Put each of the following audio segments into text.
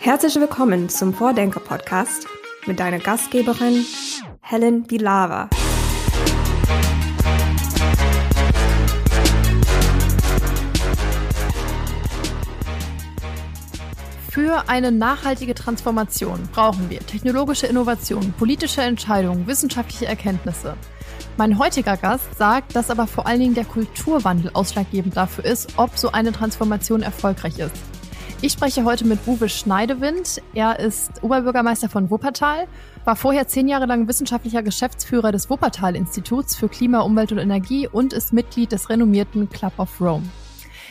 Herzlich willkommen zum Vordenker-Podcast mit deiner Gastgeberin Helen Bilava. Für eine nachhaltige Transformation brauchen wir technologische Innovationen, politische Entscheidungen, wissenschaftliche Erkenntnisse. Mein heutiger Gast sagt, dass aber vor allen Dingen der Kulturwandel ausschlaggebend dafür ist, ob so eine Transformation erfolgreich ist. Ich spreche heute mit Uwe Schneidewind. Er ist Oberbürgermeister von Wuppertal, war vorher zehn Jahre lang wissenschaftlicher Geschäftsführer des Wuppertal-Instituts für Klima, Umwelt und Energie und ist Mitglied des renommierten Club of Rome.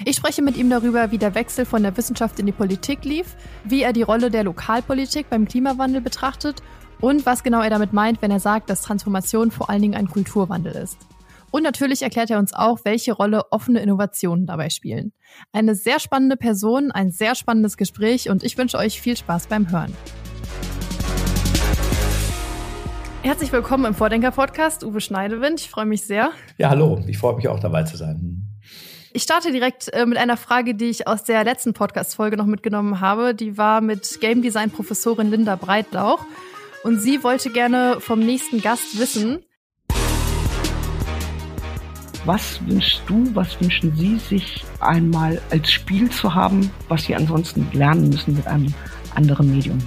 Ich spreche mit ihm darüber, wie der Wechsel von der Wissenschaft in die Politik lief, wie er die Rolle der Lokalpolitik beim Klimawandel betrachtet und was genau er damit meint, wenn er sagt, dass Transformation vor allen Dingen ein Kulturwandel ist. Und natürlich erklärt er uns auch, welche Rolle offene Innovationen dabei spielen. Eine sehr spannende Person, ein sehr spannendes Gespräch und ich wünsche euch viel Spaß beim Hören. Herzlich willkommen im Vordenker-Podcast, Uwe Schneidewind. Ich freue mich sehr. Ja, hallo. Ich freue mich auch dabei zu sein. Ich starte direkt äh, mit einer Frage, die ich aus der letzten Podcast-Folge noch mitgenommen habe. Die war mit Game Design-Professorin Linda Breitlauch. Und sie wollte gerne vom nächsten Gast wissen. Was wünschst du, was wünschen Sie sich einmal als Spiel zu haben, was Sie ansonsten lernen müssen mit einem anderen Medium?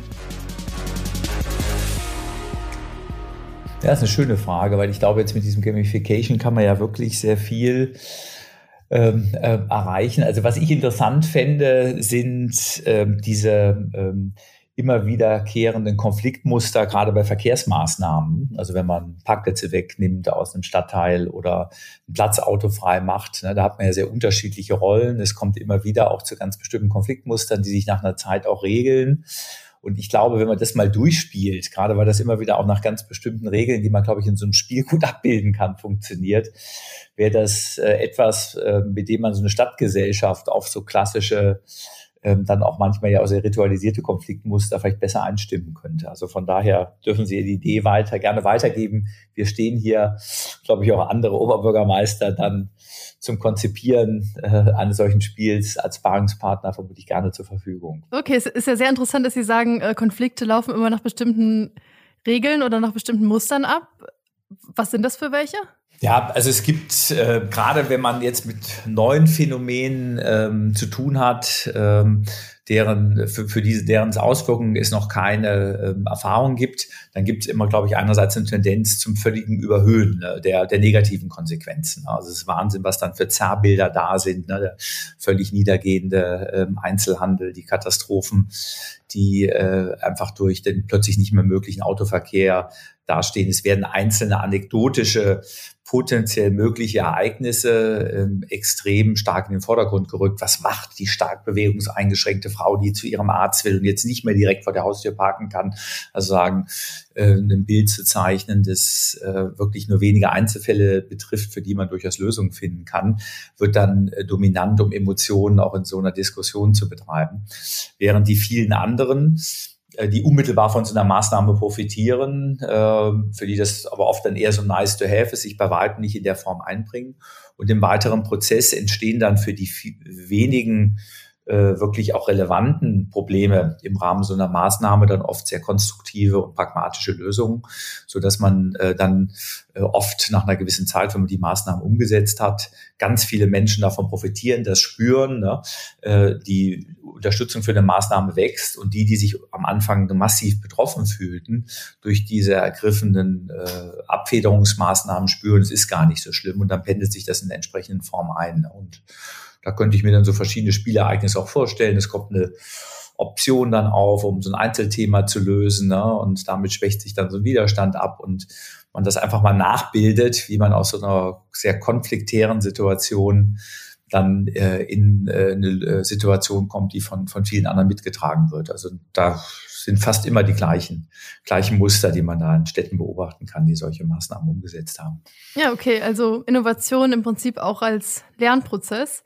Ja, das ist eine schöne Frage, weil ich glaube, jetzt mit diesem Gamification kann man ja wirklich sehr viel ähm, äh, erreichen. Also was ich interessant fände, sind ähm, diese ähm, immer wiederkehrenden Konfliktmuster, gerade bei Verkehrsmaßnahmen. Also wenn man Parkplätze wegnimmt aus einem Stadtteil oder ein Platzauto frei macht, ne, da hat man ja sehr unterschiedliche Rollen. Es kommt immer wieder auch zu ganz bestimmten Konfliktmustern, die sich nach einer Zeit auch regeln. Und ich glaube, wenn man das mal durchspielt, gerade weil das immer wieder auch nach ganz bestimmten Regeln, die man, glaube ich, in so einem Spiel gut abbilden kann, funktioniert, wäre das äh, etwas, äh, mit dem man so eine Stadtgesellschaft auf so klassische ähm, dann auch manchmal ja auch sehr ritualisierte Konfliktmuster vielleicht besser einstimmen könnte. Also von daher dürfen Sie die Idee weiter gerne weitergeben. Wir stehen hier, glaube ich, auch andere Oberbürgermeister dann zum Konzipieren äh, eines solchen Spiels als Sparringspartner vermutlich gerne zur Verfügung. Okay, es ist ja sehr interessant, dass Sie sagen, äh, Konflikte laufen immer nach bestimmten Regeln oder nach bestimmten Mustern ab. Was sind das für welche? Ja, also es gibt, äh, gerade wenn man jetzt mit neuen Phänomenen ähm, zu tun hat, ähm, deren, für, für diese, deren Auswirkungen es noch keine ähm, Erfahrung gibt, dann gibt es immer, glaube ich, einerseits eine Tendenz zum völligen Überhöhen ne, der, der negativen Konsequenzen. Also es ist Wahnsinn, was dann für Zerrbilder da sind, ne, der völlig niedergehende ähm, Einzelhandel, die Katastrophen, die äh, einfach durch den plötzlich nicht mehr möglichen Autoverkehr dastehen. Es werden einzelne anekdotische potenziell mögliche Ereignisse ähm, extrem stark in den Vordergrund gerückt. Was macht die stark bewegungseingeschränkte Frau, die zu ihrem Arzt will und jetzt nicht mehr direkt vor der Haustür parken kann? Also sagen, äh, ein Bild zu zeichnen, das äh, wirklich nur wenige Einzelfälle betrifft, für die man durchaus Lösungen finden kann, wird dann äh, dominant, um Emotionen auch in so einer Diskussion zu betreiben. Während die vielen anderen die unmittelbar von so einer Maßnahme profitieren, äh, für die das aber oft dann eher so nice to have ist, sich bei weitem nicht in der Form einbringen. Und im weiteren Prozess entstehen dann für die wenigen äh, wirklich auch relevanten Probleme im Rahmen so einer Maßnahme dann oft sehr konstruktive und pragmatische Lösungen, so dass man äh, dann äh, oft nach einer gewissen Zeit, wenn man die Maßnahmen umgesetzt hat, ganz viele Menschen davon profitieren, das spüren, ne? äh, die Unterstützung für eine Maßnahme wächst und die, die sich am Anfang massiv betroffen fühlten, durch diese ergriffenen äh, Abfederungsmaßnahmen spüren, es ist gar nicht so schlimm und dann pendelt sich das in der entsprechenden Form ein. Und da könnte ich mir dann so verschiedene Spielereignisse auch vorstellen. Es kommt eine Option dann auf, um so ein Einzelthema zu lösen. Ne? Und damit schwächt sich dann so ein Widerstand ab und man das einfach mal nachbildet, wie man aus so einer sehr konfliktären Situation dann äh, in äh, eine äh, Situation kommt, die von, von vielen anderen mitgetragen wird. Also da sind fast immer die gleichen, gleichen Muster, die man da in Städten beobachten kann, die solche Maßnahmen umgesetzt haben. Ja, okay, also Innovation im Prinzip auch als Lernprozess.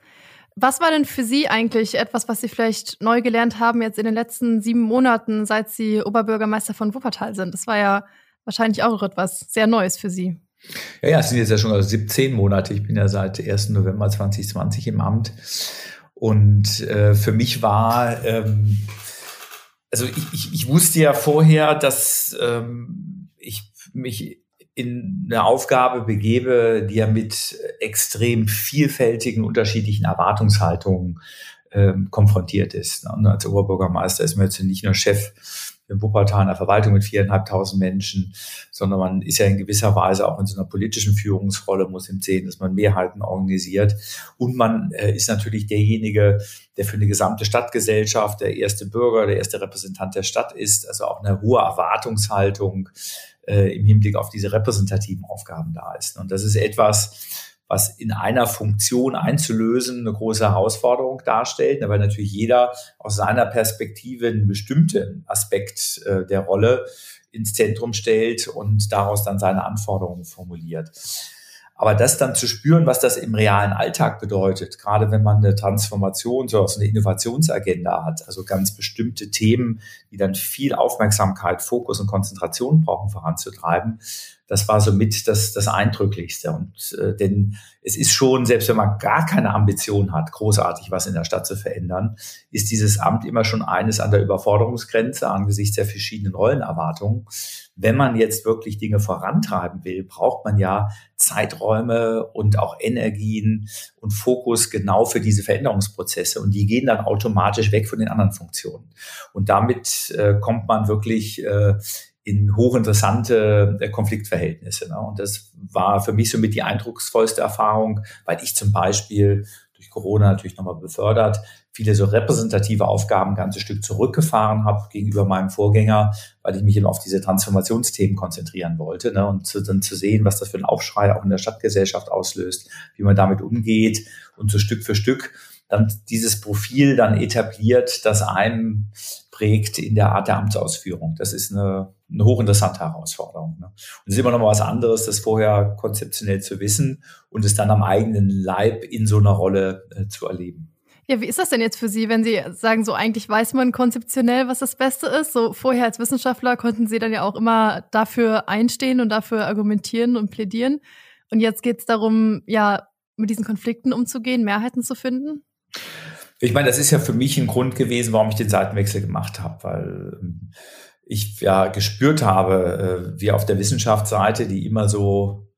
Was war denn für Sie eigentlich etwas, was Sie vielleicht neu gelernt haben jetzt in den letzten sieben Monaten, seit Sie Oberbürgermeister von Wuppertal sind? Das war ja wahrscheinlich auch etwas sehr Neues für Sie. Ja, ja, es sind jetzt ja schon also 17 Monate. Ich bin ja seit 1. November 2020 im Amt. Und äh, für mich war ähm, Also ich, ich, ich wusste ja vorher, dass ähm, ich mich in eine Aufgabe begebe, die ja mit extrem vielfältigen, unterschiedlichen Erwartungshaltungen ähm, konfrontiert ist. Und als Oberbürgermeister ist man jetzt nicht nur Chef in Wuppertal einer Verwaltung mit viereinhalbtausend Menschen, sondern man ist ja in gewisser Weise auch in so einer politischen Führungsrolle, muss ihm sehen, dass man Mehrheiten organisiert. Und man äh, ist natürlich derjenige, der für eine gesamte Stadtgesellschaft der erste Bürger, der erste Repräsentant der Stadt ist, also auch eine hohe Erwartungshaltung äh, im Hinblick auf diese repräsentativen Aufgaben da ist. Und das ist etwas, was in einer Funktion einzulösen eine große Herausforderung darstellt, weil natürlich jeder aus seiner Perspektive einen bestimmten Aspekt äh, der Rolle ins Zentrum stellt und daraus dann seine Anforderungen formuliert. Aber das dann zu spüren, was das im realen Alltag bedeutet, gerade wenn man eine Transformation, so eine Innovationsagenda hat, also ganz bestimmte Themen, die dann viel Aufmerksamkeit, Fokus und Konzentration brauchen, voranzutreiben, das war somit das, das Eindrücklichste. Und äh, denn es ist schon, selbst wenn man gar keine Ambition hat, großartig was in der Stadt zu verändern, ist dieses Amt immer schon eines an der Überforderungsgrenze angesichts der verschiedenen Rollenerwartungen. Wenn man jetzt wirklich Dinge vorantreiben will, braucht man ja Zeiträume und auch Energien und Fokus genau für diese Veränderungsprozesse. Und die gehen dann automatisch weg von den anderen Funktionen. Und damit äh, kommt man wirklich äh, in hochinteressante äh, Konfliktverhältnisse. Ne? Und das war für mich somit die eindrucksvollste Erfahrung, weil ich zum Beispiel durch Corona natürlich nochmal befördert, viele so repräsentative Aufgaben ein ganzes Stück zurückgefahren habe gegenüber meinem Vorgänger, weil ich mich eben auf diese Transformationsthemen konzentrieren wollte. Ne? Und zu, dann zu sehen, was das für ein Aufschrei auch in der Stadtgesellschaft auslöst, wie man damit umgeht und so Stück für Stück dann dieses Profil dann etabliert, das einem prägt in der Art der Amtsausführung. Das ist eine, eine hochinteressante Herausforderung. Ne? Und es ist immer noch mal was anderes, das vorher konzeptionell zu wissen und es dann am eigenen Leib in so einer Rolle äh, zu erleben. Ja, wie ist das denn jetzt für Sie, wenn Sie sagen, so eigentlich weiß man konzeptionell, was das Beste ist? So vorher als Wissenschaftler konnten Sie dann ja auch immer dafür einstehen und dafür argumentieren und plädieren. Und jetzt geht es darum, ja, mit diesen Konflikten umzugehen, Mehrheiten zu finden? Ich meine, das ist ja für mich ein Grund gewesen, warum ich den Seitenwechsel gemacht habe, weil ähm, ich ja gespürt habe, äh, wie auf der Wissenschaftsseite, die immer so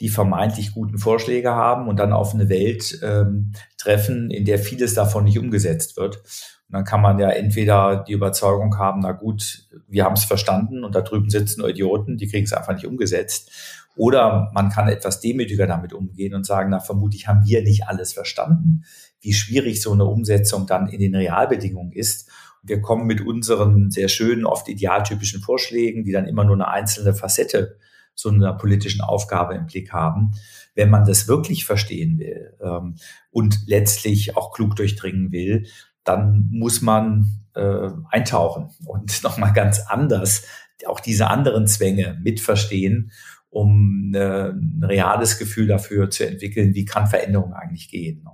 die vermeintlich guten Vorschläge haben und dann auf eine Welt ähm, treffen, in der vieles davon nicht umgesetzt wird. Und dann kann man ja entweder die Überzeugung haben, na gut, wir haben es verstanden und da drüben sitzen nur Idioten, die kriegen es einfach nicht umgesetzt. Oder man kann etwas demütiger damit umgehen und sagen, na vermutlich haben wir nicht alles verstanden, wie schwierig so eine Umsetzung dann in den Realbedingungen ist. Und wir kommen mit unseren sehr schönen, oft idealtypischen Vorschlägen, die dann immer nur eine einzelne Facette so einer politischen Aufgabe im Blick haben. Wenn man das wirklich verstehen will ähm, und letztlich auch klug durchdringen will, dann muss man äh, eintauchen und nochmal ganz anders auch diese anderen Zwänge mitverstehen um äh, ein reales Gefühl dafür zu entwickeln, wie kann Veränderung eigentlich gehen.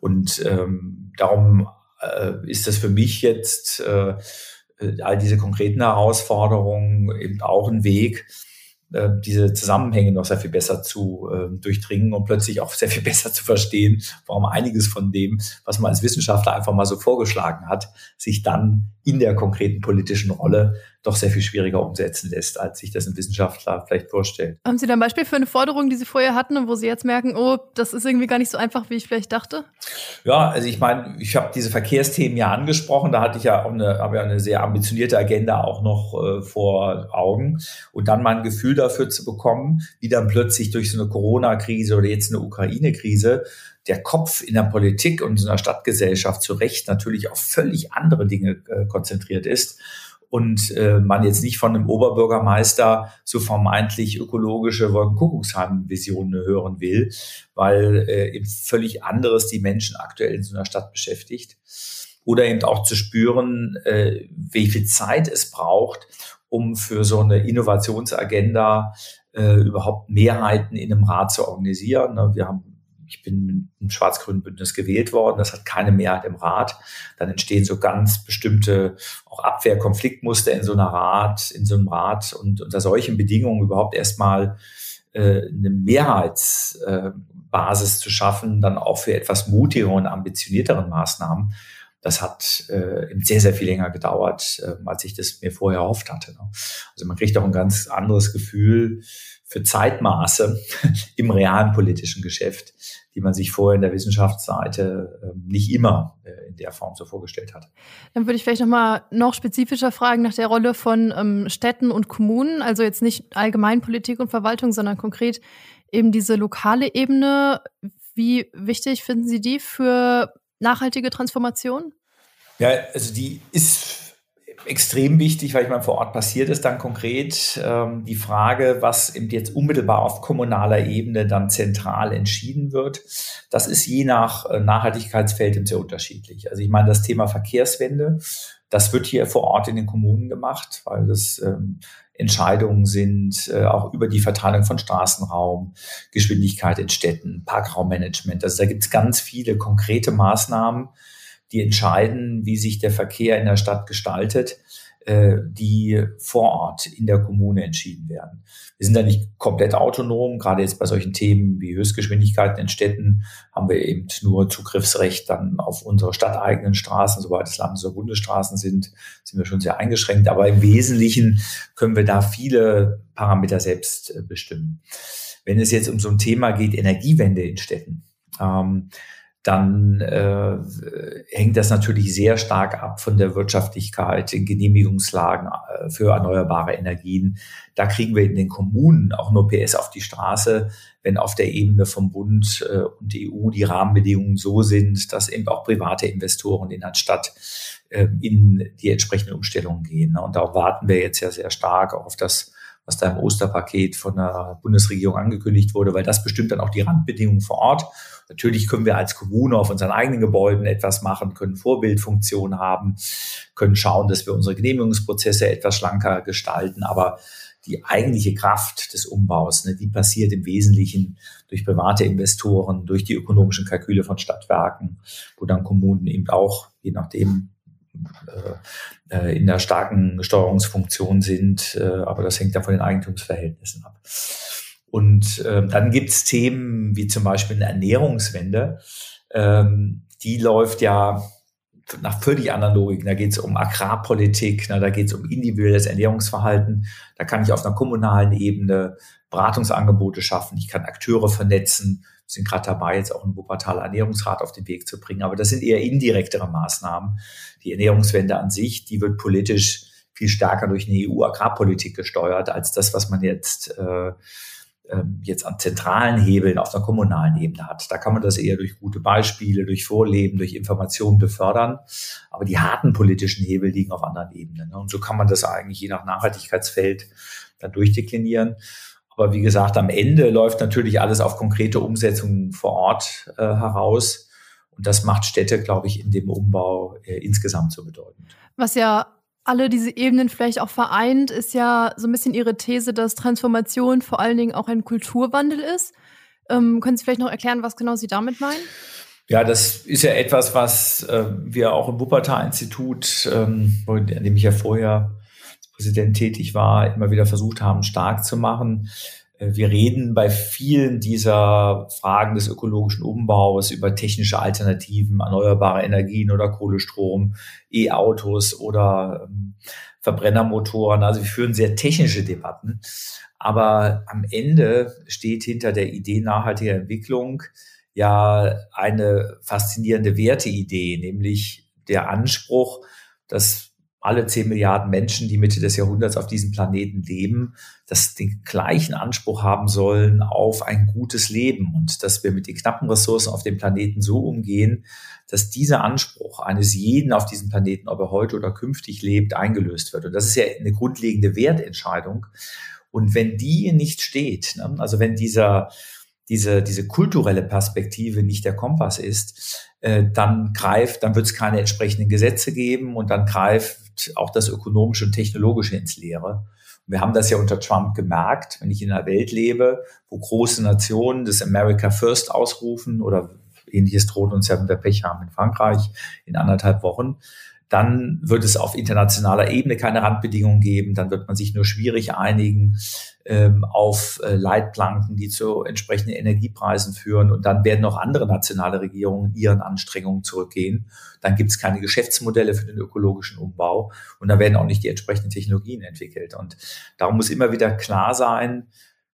Und ähm, darum äh, ist das für mich jetzt äh, all diese konkreten Herausforderungen eben auch ein Weg, äh, diese Zusammenhänge noch sehr viel besser zu äh, durchdringen und plötzlich auch sehr viel besser zu verstehen, warum einiges von dem, was man als Wissenschaftler einfach mal so vorgeschlagen hat, sich dann in der konkreten politischen Rolle doch sehr viel schwieriger umsetzen lässt, als sich das ein Wissenschaftler vielleicht vorstellt. Haben Sie da ein Beispiel für eine Forderung, die Sie vorher hatten und wo Sie jetzt merken, oh, das ist irgendwie gar nicht so einfach, wie ich vielleicht dachte? Ja, also ich meine, ich habe diese Verkehrsthemen ja angesprochen, da hatte ich ja auch eine, habe ja eine sehr ambitionierte Agenda auch noch äh, vor Augen und dann mal ein Gefühl dafür zu bekommen, wie dann plötzlich durch so eine Corona-Krise oder jetzt eine Ukraine-Krise der Kopf in der Politik und in der Stadtgesellschaft zu Recht natürlich auf völlig andere Dinge äh, konzentriert ist und äh, man jetzt nicht von einem Oberbürgermeister so vermeintlich ökologische Wolkenkuckucksheim-Visionen hören will, weil äh, eben völlig anderes die Menschen aktuell in so einer Stadt beschäftigt. Oder eben auch zu spüren, äh, wie viel Zeit es braucht, um für so eine Innovationsagenda äh, überhaupt Mehrheiten in einem Rat zu organisieren. Ne, wir haben ich bin im schwarz-grünen Bündnis gewählt worden, das hat keine Mehrheit im Rat. Dann entstehen so ganz bestimmte auch Abwehrkonfliktmuster in so einer Rat, in so einem Rat und unter solchen Bedingungen überhaupt erstmal äh, eine Mehrheitsbasis äh, zu schaffen, dann auch für etwas mutigere und ambitioniertere Maßnahmen. das hat äh, sehr, sehr viel länger gedauert, äh, als ich das mir vorher erhofft hatte. Ne? Also man kriegt auch ein ganz anderes Gefühl für Zeitmaße im realen politischen Geschäft, die man sich vorher in der Wissenschaftsseite äh, nicht immer äh, in der Form so vorgestellt hat. Dann würde ich vielleicht nochmal noch spezifischer fragen nach der Rolle von ähm, Städten und Kommunen, also jetzt nicht Allgemeinpolitik und Verwaltung, sondern konkret eben diese lokale Ebene. Wie wichtig finden Sie die für nachhaltige Transformation? Ja, also die ist extrem wichtig, weil ich meine, vor Ort passiert es dann konkret. Ähm, die Frage, was eben jetzt unmittelbar auf kommunaler Ebene dann zentral entschieden wird, das ist je nach äh, Nachhaltigkeitsfeld sehr unterschiedlich. Also ich meine, das Thema Verkehrswende, das wird hier vor Ort in den Kommunen gemacht, weil das ähm, Entscheidungen sind, äh, auch über die Verteilung von Straßenraum, Geschwindigkeit in Städten, Parkraummanagement. Also da gibt es ganz viele konkrete Maßnahmen, die entscheiden, wie sich der Verkehr in der Stadt gestaltet, äh, die vor Ort in der Kommune entschieden werden. Wir sind da nicht komplett autonom. Gerade jetzt bei solchen Themen wie Höchstgeschwindigkeiten in Städten haben wir eben nur Zugriffsrecht dann auf unsere stadteigenen Straßen. Sobald es Landes- oder Bundesstraßen sind, sind wir schon sehr eingeschränkt. Aber im Wesentlichen können wir da viele Parameter selbst äh, bestimmen. Wenn es jetzt um so ein Thema geht, Energiewende in Städten, ähm, dann äh, hängt das natürlich sehr stark ab von der Wirtschaftlichkeit, den Genehmigungslagen äh, für erneuerbare Energien. Da kriegen wir in den Kommunen auch nur PS auf die Straße, wenn auf der Ebene vom Bund äh, und EU die Rahmenbedingungen so sind, dass eben auch private Investoren in der Stadt äh, in die entsprechenden Umstellungen gehen. Und da warten wir jetzt ja sehr stark auf das was da im Osterpaket von der Bundesregierung angekündigt wurde, weil das bestimmt dann auch die Randbedingungen vor Ort. Natürlich können wir als Kommune auf unseren eigenen Gebäuden etwas machen, können Vorbildfunktionen haben, können schauen, dass wir unsere Genehmigungsprozesse etwas schlanker gestalten, aber die eigentliche Kraft des Umbaus, ne, die passiert im Wesentlichen durch private Investoren, durch die ökonomischen Kalküle von Stadtwerken, wo dann Kommunen eben auch, je nachdem, äh, äh in der starken Steuerungsfunktion sind, äh, aber das hängt ja von den Eigentumsverhältnissen ab. Und äh, dann gibt's Themen wie zum Beispiel eine Ernährungswende. Ähm, die läuft ja nach völlig anderen Logiken. Da geht es um Agrarpolitik, na, da geht es um individuelles Ernährungsverhalten. Da kann ich auf einer kommunalen Ebene Beratungsangebote schaffen. Ich kann Akteure vernetzen. Sind gerade dabei, jetzt auch einen Wuppertaler Ernährungsrat auf den Weg zu bringen. Aber das sind eher indirektere Maßnahmen. Die Ernährungswende an sich, die wird politisch viel stärker durch eine EU-Agrarpolitik gesteuert, als das, was man jetzt äh, ähm, jetzt an zentralen Hebeln auf der kommunalen Ebene hat. Da kann man das eher durch gute Beispiele, durch Vorleben, durch Informationen befördern. Aber die harten politischen Hebel liegen auf anderen Ebenen. Ne? Und so kann man das eigentlich je nach Nachhaltigkeitsfeld dann durchdeklinieren. Aber wie gesagt, am Ende läuft natürlich alles auf konkrete Umsetzungen vor Ort äh, heraus. Und das macht Städte, glaube ich, in dem Umbau äh, insgesamt so bedeutend. Was ja alle diese Ebenen vielleicht auch vereint, ist ja so ein bisschen Ihre These, dass Transformation vor allen Dingen auch ein Kulturwandel ist. Ähm, können Sie vielleicht noch erklären, was genau Sie damit meinen? Ja, das ist ja etwas, was äh, wir auch im Wuppertal-Institut, ähm, an dem ich ja vorher Präsident tätig war, immer wieder versucht haben, stark zu machen. Äh, wir reden bei vielen dieser Fragen des ökologischen Umbaus über technische Alternativen, erneuerbare Energien oder Kohlestrom, E-Autos oder ähm, Verbrennermotoren. Also wir führen sehr technische Debatten. Aber am Ende steht hinter der Idee nachhaltiger Entwicklung ja eine faszinierende Werteidee, nämlich der Anspruch, dass alle zehn Milliarden Menschen, die Mitte des Jahrhunderts auf diesem Planeten leben, dass den gleichen Anspruch haben sollen auf ein gutes Leben und dass wir mit den knappen Ressourcen auf dem Planeten so umgehen, dass dieser Anspruch eines jeden auf diesem Planeten, ob er heute oder künftig lebt, eingelöst wird. Und das ist ja eine grundlegende Wertentscheidung. Und wenn die nicht steht, ne, also wenn dieser diese, diese kulturelle Perspektive nicht der Kompass ist, äh, dann greift, dann wird es keine entsprechenden Gesetze geben und dann greift auch das Ökonomische und Technologische ins Leere. Wir haben das ja unter Trump gemerkt, wenn ich in einer Welt lebe, wo große Nationen das America First ausrufen oder ähnliches droht uns ja, wenn wir Pech haben in Frankreich in anderthalb Wochen, dann wird es auf internationaler Ebene keine Randbedingungen geben. Dann wird man sich nur schwierig einigen ähm, auf äh, Leitplanken, die zu entsprechenden Energiepreisen führen. Und dann werden auch andere nationale Regierungen ihren Anstrengungen zurückgehen. Dann gibt es keine Geschäftsmodelle für den ökologischen Umbau und dann werden auch nicht die entsprechenden Technologien entwickelt. Und darum muss immer wieder klar sein,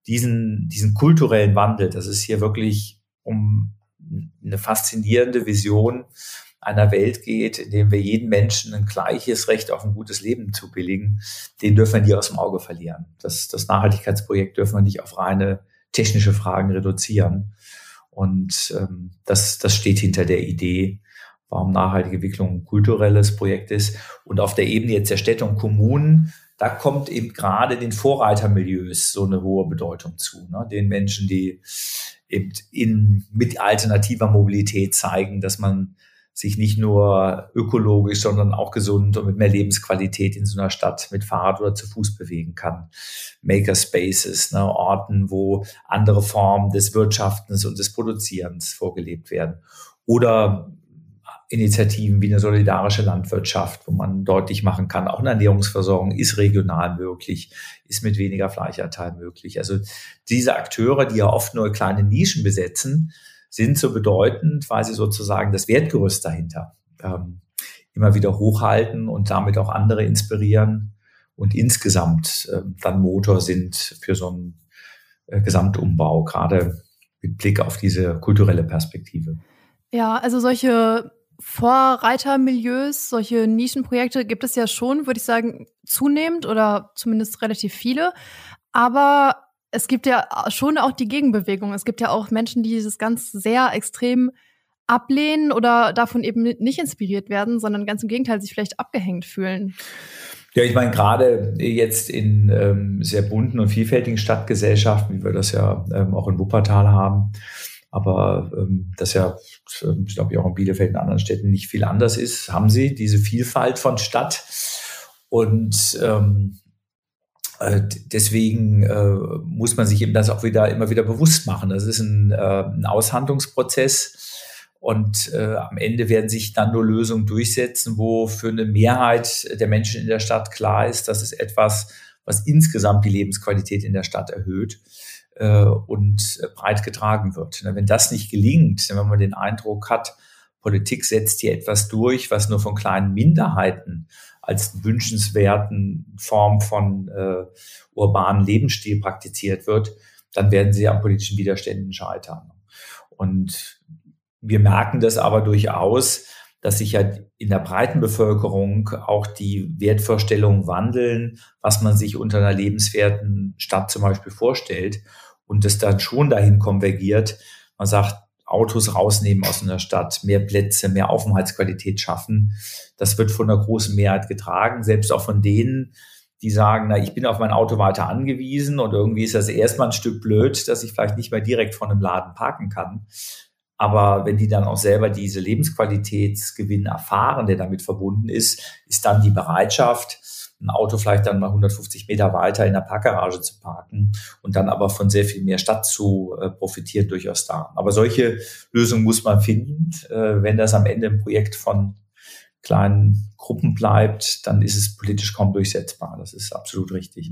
diesen, diesen kulturellen Wandel, das ist hier wirklich um eine faszinierende Vision einer Welt geht, in dem wir jedem Menschen ein gleiches Recht auf ein gutes Leben zubilligen, den dürfen wir nie aus dem Auge verlieren. Das, das Nachhaltigkeitsprojekt dürfen wir nicht auf reine technische Fragen reduzieren. Und ähm, das, das steht hinter der Idee, warum nachhaltige Entwicklung ein kulturelles Projekt ist. Und auf der Ebene jetzt der Städte und Kommunen, da kommt eben gerade den Vorreitermilieus so eine hohe Bedeutung zu. Ne? Den Menschen, die eben in, mit alternativer Mobilität zeigen, dass man sich nicht nur ökologisch, sondern auch gesund und mit mehr Lebensqualität in so einer Stadt mit Fahrrad oder zu Fuß bewegen kann. Makerspaces, ne, Orten, wo andere Formen des Wirtschaftens und des Produzierens vorgelebt werden. Oder Initiativen wie eine solidarische Landwirtschaft, wo man deutlich machen kann, auch eine Ernährungsversorgung ist regional möglich, ist mit weniger Fleischanteil möglich. Also diese Akteure, die ja oft nur kleine Nischen besetzen, sind so bedeutend, weil sie sozusagen das Wertgerüst dahinter ähm, immer wieder hochhalten und damit auch andere inspirieren und insgesamt äh, dann Motor sind für so einen äh, Gesamtumbau, gerade mit Blick auf diese kulturelle Perspektive. Ja, also solche Vorreitermilieus, solche Nischenprojekte gibt es ja schon, würde ich sagen, zunehmend oder zumindest relativ viele. Aber es gibt ja schon auch die Gegenbewegung. Es gibt ja auch Menschen, die dieses ganz sehr extrem ablehnen oder davon eben nicht inspiriert werden, sondern ganz im Gegenteil sich vielleicht abgehängt fühlen. Ja, ich meine, gerade jetzt in ähm, sehr bunten und vielfältigen Stadtgesellschaften, wie wir das ja ähm, auch in Wuppertal haben, aber ähm, das ja, ähm, ich glaube, auch in Bielefeld und anderen Städten nicht viel anders ist, haben sie diese Vielfalt von Stadt. Und ähm, äh, deswegen äh, muss man sich eben das auch wieder immer wieder bewusst machen. Das ist ein, äh, ein Aushandlungsprozess. Und äh, am Ende werden sich dann nur Lösungen durchsetzen, wo für eine Mehrheit der Menschen in der Stadt klar ist, das ist etwas, was insgesamt die Lebensqualität in der Stadt erhöht äh, und breit getragen wird. Wenn das nicht gelingt, wenn man den Eindruck hat, Politik setzt hier etwas durch, was nur von kleinen Minderheiten als wünschenswerten Form von äh, urbanen Lebensstil praktiziert wird, dann werden sie an politischen Widerständen scheitern. Und wir merken das aber durchaus, dass sich ja in der breiten Bevölkerung auch die Wertvorstellungen wandeln, was man sich unter einer lebenswerten Stadt zum Beispiel vorstellt und es dann schon dahin konvergiert. Man sagt, Autos rausnehmen aus einer Stadt, mehr Plätze, mehr Aufenthaltsqualität schaffen. Das wird von einer großen Mehrheit getragen, selbst auch von denen, die sagen, na, ich bin auf mein Auto weiter angewiesen und irgendwie ist das erstmal ein Stück blöd, dass ich vielleicht nicht mehr direkt vor einem Laden parken kann. Aber wenn die dann auch selber diese Lebensqualitätsgewinn erfahren, der damit verbunden ist, ist dann die Bereitschaft, ein Auto vielleicht dann mal 150 Meter weiter in der Parkgarage zu parken und dann aber von sehr viel mehr Stadt zu äh, profitieren durchaus da. Aber solche Lösungen muss man finden. Äh, wenn das am Ende ein Projekt von kleinen Gruppen bleibt, dann ist es politisch kaum durchsetzbar. Das ist absolut richtig.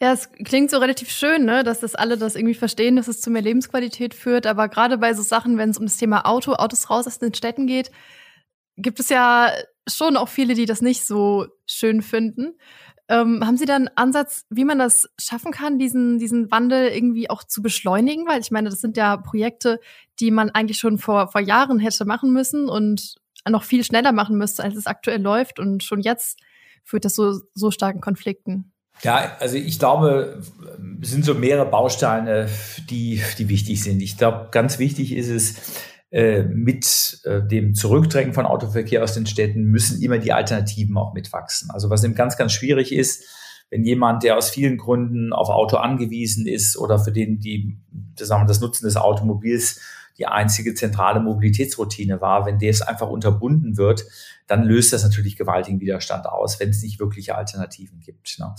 Ja, es klingt so relativ schön, ne, dass das alle das irgendwie verstehen, dass es zu mehr Lebensqualität führt. Aber gerade bei so Sachen, wenn es um das Thema Auto, Autos raus aus den Städten geht, gibt es ja schon auch viele, die das nicht so schön finden. Ähm, haben Sie da einen Ansatz, wie man das schaffen kann, diesen, diesen Wandel irgendwie auch zu beschleunigen? Weil ich meine, das sind ja Projekte, die man eigentlich schon vor, vor Jahren hätte machen müssen und noch viel schneller machen müsste, als es aktuell läuft. Und schon jetzt führt das so, so starken Konflikten. Ja, also ich glaube, es sind so mehrere Bausteine, die, die wichtig sind. Ich glaube, ganz wichtig ist es, mit äh, dem Zurückdrängen von Autoverkehr aus den Städten müssen immer die Alternativen auch mitwachsen. Also was eben ganz, ganz schwierig ist, wenn jemand, der aus vielen Gründen auf Auto angewiesen ist oder für den die, das, das Nutzen des Automobils die einzige zentrale Mobilitätsroutine war. Wenn das einfach unterbunden wird, dann löst das natürlich gewaltigen Widerstand aus, wenn es nicht wirkliche Alternativen gibt. Ne?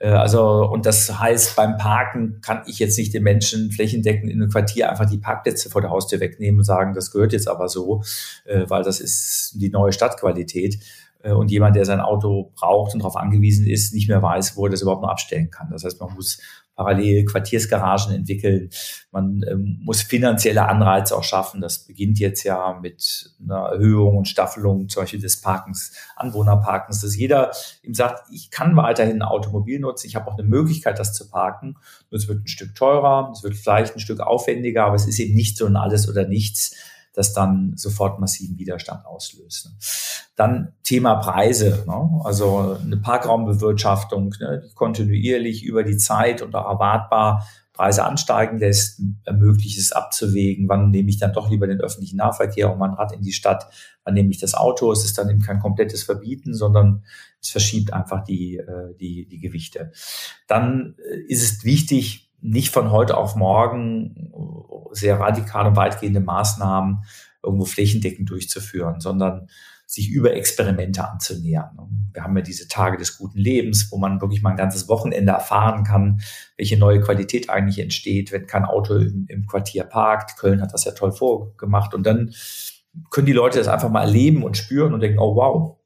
Äh, also, und das heißt, beim Parken kann ich jetzt nicht den Menschen flächendeckend in einem Quartier einfach die Parkplätze vor der Haustür wegnehmen und sagen, das gehört jetzt aber so, äh, weil das ist die neue Stadtqualität äh, und jemand, der sein Auto braucht und darauf angewiesen ist, nicht mehr weiß, wo er das überhaupt noch abstellen kann. Das heißt, man muss parallel Quartiersgaragen entwickeln. Man ähm, muss finanzielle Anreize auch schaffen. Das beginnt jetzt ja mit einer Erhöhung und Staffelung zum Beispiel des Parkens, Anwohnerparkens, dass jeder ihm sagt, ich kann weiterhin ein Automobil nutzen, ich habe auch eine Möglichkeit, das zu parken. es wird ein Stück teurer, es wird vielleicht ein Stück aufwendiger, aber es ist eben nicht so ein Alles oder Nichts das dann sofort massiven Widerstand auslöst. Dann Thema Preise, ne? also eine Parkraumbewirtschaftung, ne? die kontinuierlich über die Zeit und auch erwartbar Preise ansteigen lässt, ermöglicht es abzuwägen, wann nehme ich dann doch lieber den öffentlichen Nahverkehr und mein Rad in die Stadt, wann nehme ich das Auto. Es ist dann eben kein komplettes Verbieten, sondern es verschiebt einfach die, äh, die, die Gewichte. Dann äh, ist es wichtig, nicht von heute auf morgen sehr radikale und weitgehende Maßnahmen irgendwo flächendeckend durchzuführen, sondern sich über Experimente anzunähern. Wir haben ja diese Tage des guten Lebens, wo man wirklich mal ein ganzes Wochenende erfahren kann, welche neue Qualität eigentlich entsteht, wenn kein Auto im, im Quartier parkt. Köln hat das ja toll vorgemacht. Und dann können die Leute das einfach mal erleben und spüren und denken, oh wow,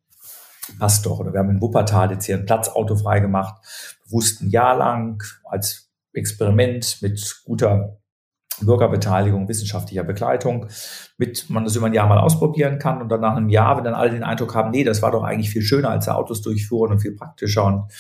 passt doch. Oder wir haben in Wuppertal jetzt hier ein Platzauto freigemacht, bewusst ein Jahr lang als Experiment mit guter Bürgerbeteiligung, wissenschaftlicher Begleitung, mit man das über ein Jahr mal ausprobieren kann und dann nach einem Jahr, wenn dann alle den Eindruck haben, nee, das war doch eigentlich viel schöner, als der Autos durchfuhren und viel praktischer und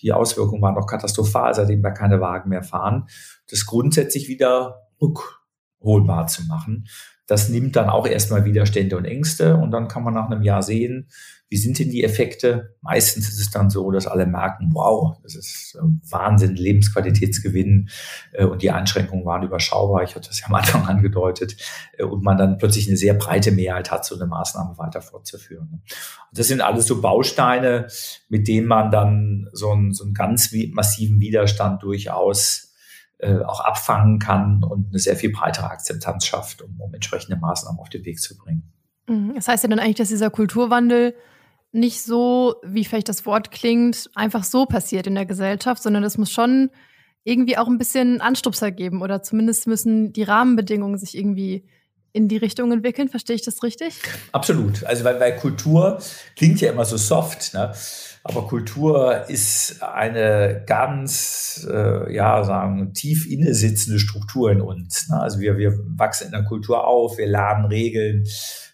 die Auswirkungen waren doch katastrophal, seitdem wir keine Wagen mehr fahren, das grundsätzlich wieder rückholbar zu machen. Das nimmt dann auch erstmal Widerstände und Ängste und dann kann man nach einem Jahr sehen, wie sind denn die Effekte? Meistens ist es dann so, dass alle merken, wow, das ist Wahnsinn, Lebensqualitätsgewinn äh, und die Einschränkungen waren überschaubar. Ich hatte das ja am Anfang angedeutet äh, und man dann plötzlich eine sehr breite Mehrheit hat, so eine Maßnahme weiter fortzuführen. Das sind alles so Bausteine, mit denen man dann so einen, so einen ganz massiven Widerstand durchaus äh, auch abfangen kann und eine sehr viel breitere Akzeptanz schafft, um, um entsprechende Maßnahmen auf den Weg zu bringen. Mhm. Das heißt ja dann eigentlich, dass dieser Kulturwandel nicht so, wie vielleicht das Wort klingt, einfach so passiert in der Gesellschaft, sondern es muss schon irgendwie auch ein bisschen Anstupser geben oder zumindest müssen die Rahmenbedingungen sich irgendwie in die Richtung entwickeln. Verstehe ich das richtig? Absolut. Also weil, weil Kultur klingt ja immer so soft, ne? Aber Kultur ist eine ganz, äh, ja, sagen, tief inne sitzende Struktur in uns. Ne? Also wir, wir wachsen in der Kultur auf, wir lernen Regeln,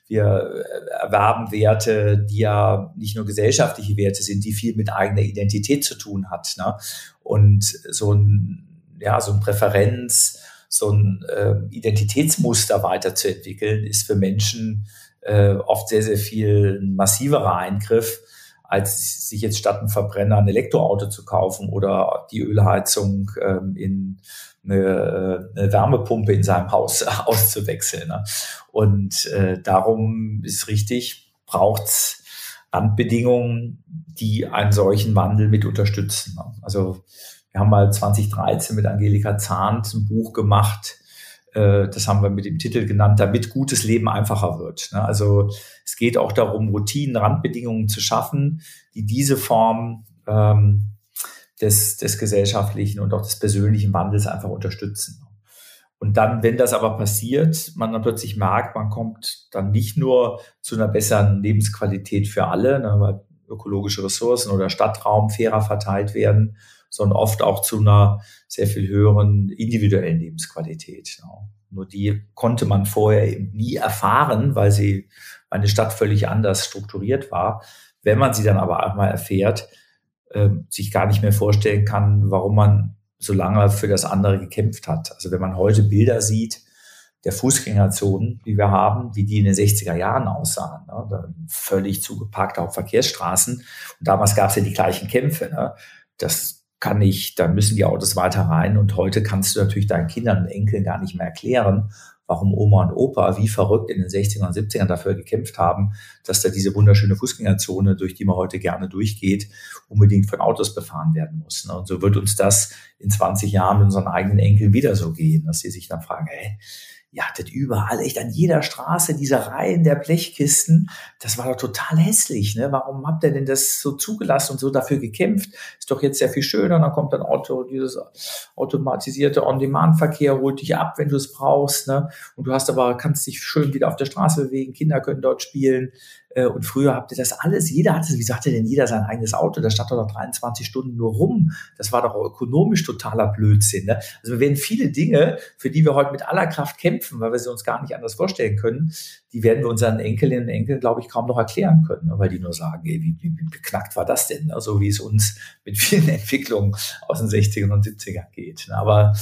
wir erwerben Werte, die ja nicht nur gesellschaftliche Werte sind, die viel mit eigener Identität zu tun hat. Ne? Und so ein, ja, so ein Präferenz, so ein äh, Identitätsmuster weiterzuentwickeln, ist für Menschen äh, oft sehr, sehr viel massiverer Eingriff, als sich jetzt statt ein Verbrenner ein Elektroauto zu kaufen oder die Ölheizung ähm, in eine, eine Wärmepumpe in seinem Haus auszuwechseln. Ne? Und äh, darum ist richtig, braucht's Randbedingungen, die einen solchen Wandel mit unterstützen. Ne? Also wir haben mal 2013 mit Angelika Zahnt ein Buch gemacht, äh, das haben wir mit dem Titel genannt, damit gutes Leben einfacher wird. Ne? Also es geht auch darum, Routinen, Randbedingungen zu schaffen, die diese Form ähm, des, des gesellschaftlichen und auch des persönlichen Wandels einfach unterstützen. Und dann, wenn das aber passiert, man dann plötzlich merkt, man kommt dann nicht nur zu einer besseren Lebensqualität für alle, ne, weil ökologische Ressourcen oder Stadtraum fairer verteilt werden, sondern oft auch zu einer sehr viel höheren individuellen Lebensqualität. Nur die konnte man vorher eben nie erfahren, weil sie eine Stadt völlig anders strukturiert war. Wenn man sie dann aber einmal erfährt, äh, sich gar nicht mehr vorstellen kann, warum man so lange für das andere gekämpft hat. Also wenn man heute Bilder sieht der Fußgängerzonen, die wir haben, wie die in den 60er Jahren aussahen, ne? völlig zugeparkte Hauptverkehrsstraßen. Und damals gab es ja die gleichen Kämpfe. Ne? Das kann nicht, da müssen die Autos weiter rein. Und heute kannst du natürlich deinen Kindern und Enkeln gar nicht mehr erklären, warum Oma und Opa wie verrückt in den 60ern und 70ern dafür gekämpft haben, dass da diese wunderschöne Fußgängerzone, durch die man heute gerne durchgeht, unbedingt von Autos befahren werden muss. Ne? Und so wird uns das in 20 Jahren mit unseren eigenen Enkeln wieder so gehen, dass sie sich dann fragen, hey, ihr hattet überall, echt an jeder Straße diese Reihen der Blechkisten. Das war doch total hässlich. Ne? Warum habt ihr denn das so zugelassen und so dafür gekämpft? Ist doch jetzt sehr viel schöner. Dann kommt ein Auto, dieses automatisierte On-Demand-Verkehr holt dich ab, wenn du es brauchst. Ne? Und du hast aber, kannst dich schön wieder auf der Straße bewegen. Kinder können dort spielen. Äh, und früher habt ihr das alles, jeder hatte, wie sagte denn jeder sein eigenes Auto? Da stand doch noch 23 Stunden nur rum. Das war doch ökonomisch totaler Blödsinn. Ne? Also wir werden viele Dinge, für die wir heute mit aller Kraft kämpfen, weil wir sie uns gar nicht anders vorstellen können, die werden wir unseren Enkelinnen und Enkeln, glaube ich, kaum noch erklären können, ne? weil die nur sagen, ey, wie, wie, wie beknackt war das denn? Ne? So wie es uns mit vielen Entwicklungen aus den 60ern und 70ern geht. Ne? Aber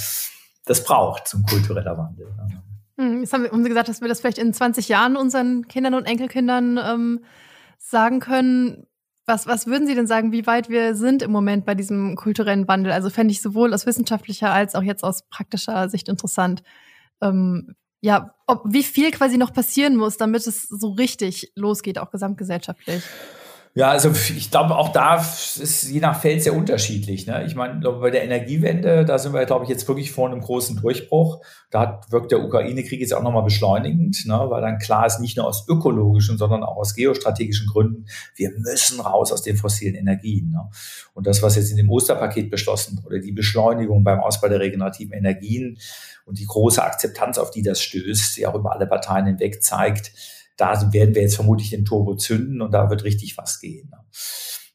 das braucht zum kultureller Wandel. Ne? Hm, jetzt haben, wir, haben gesagt, dass wir das vielleicht in 20 Jahren unseren Kindern und Enkelkindern ähm, sagen können. Was, was würden Sie denn sagen, wie weit wir sind im Moment bei diesem kulturellen Wandel? Also fände ich sowohl aus wissenschaftlicher als auch jetzt aus praktischer Sicht interessant. Ähm, ja, ob, wie viel quasi noch passieren muss, damit es so richtig losgeht, auch gesamtgesellschaftlich. Ja, also ich glaube, auch da ist je nach Feld sehr unterschiedlich. Ne? Ich meine, bei der Energiewende, da sind wir, glaube ich, jetzt wirklich vor einem großen Durchbruch. Da wirkt der Ukraine-Krieg jetzt auch nochmal beschleunigend, ne? weil dann klar ist, nicht nur aus ökologischen, sondern auch aus geostrategischen Gründen, wir müssen raus aus den fossilen Energien. Ne? Und das, was jetzt in dem Osterpaket beschlossen wurde, die Beschleunigung beim Ausbau der regenerativen Energien und die große Akzeptanz, auf die das stößt, die auch über alle Parteien hinweg zeigt, da werden wir jetzt vermutlich den Turbo zünden und da wird richtig was gehen. Ne?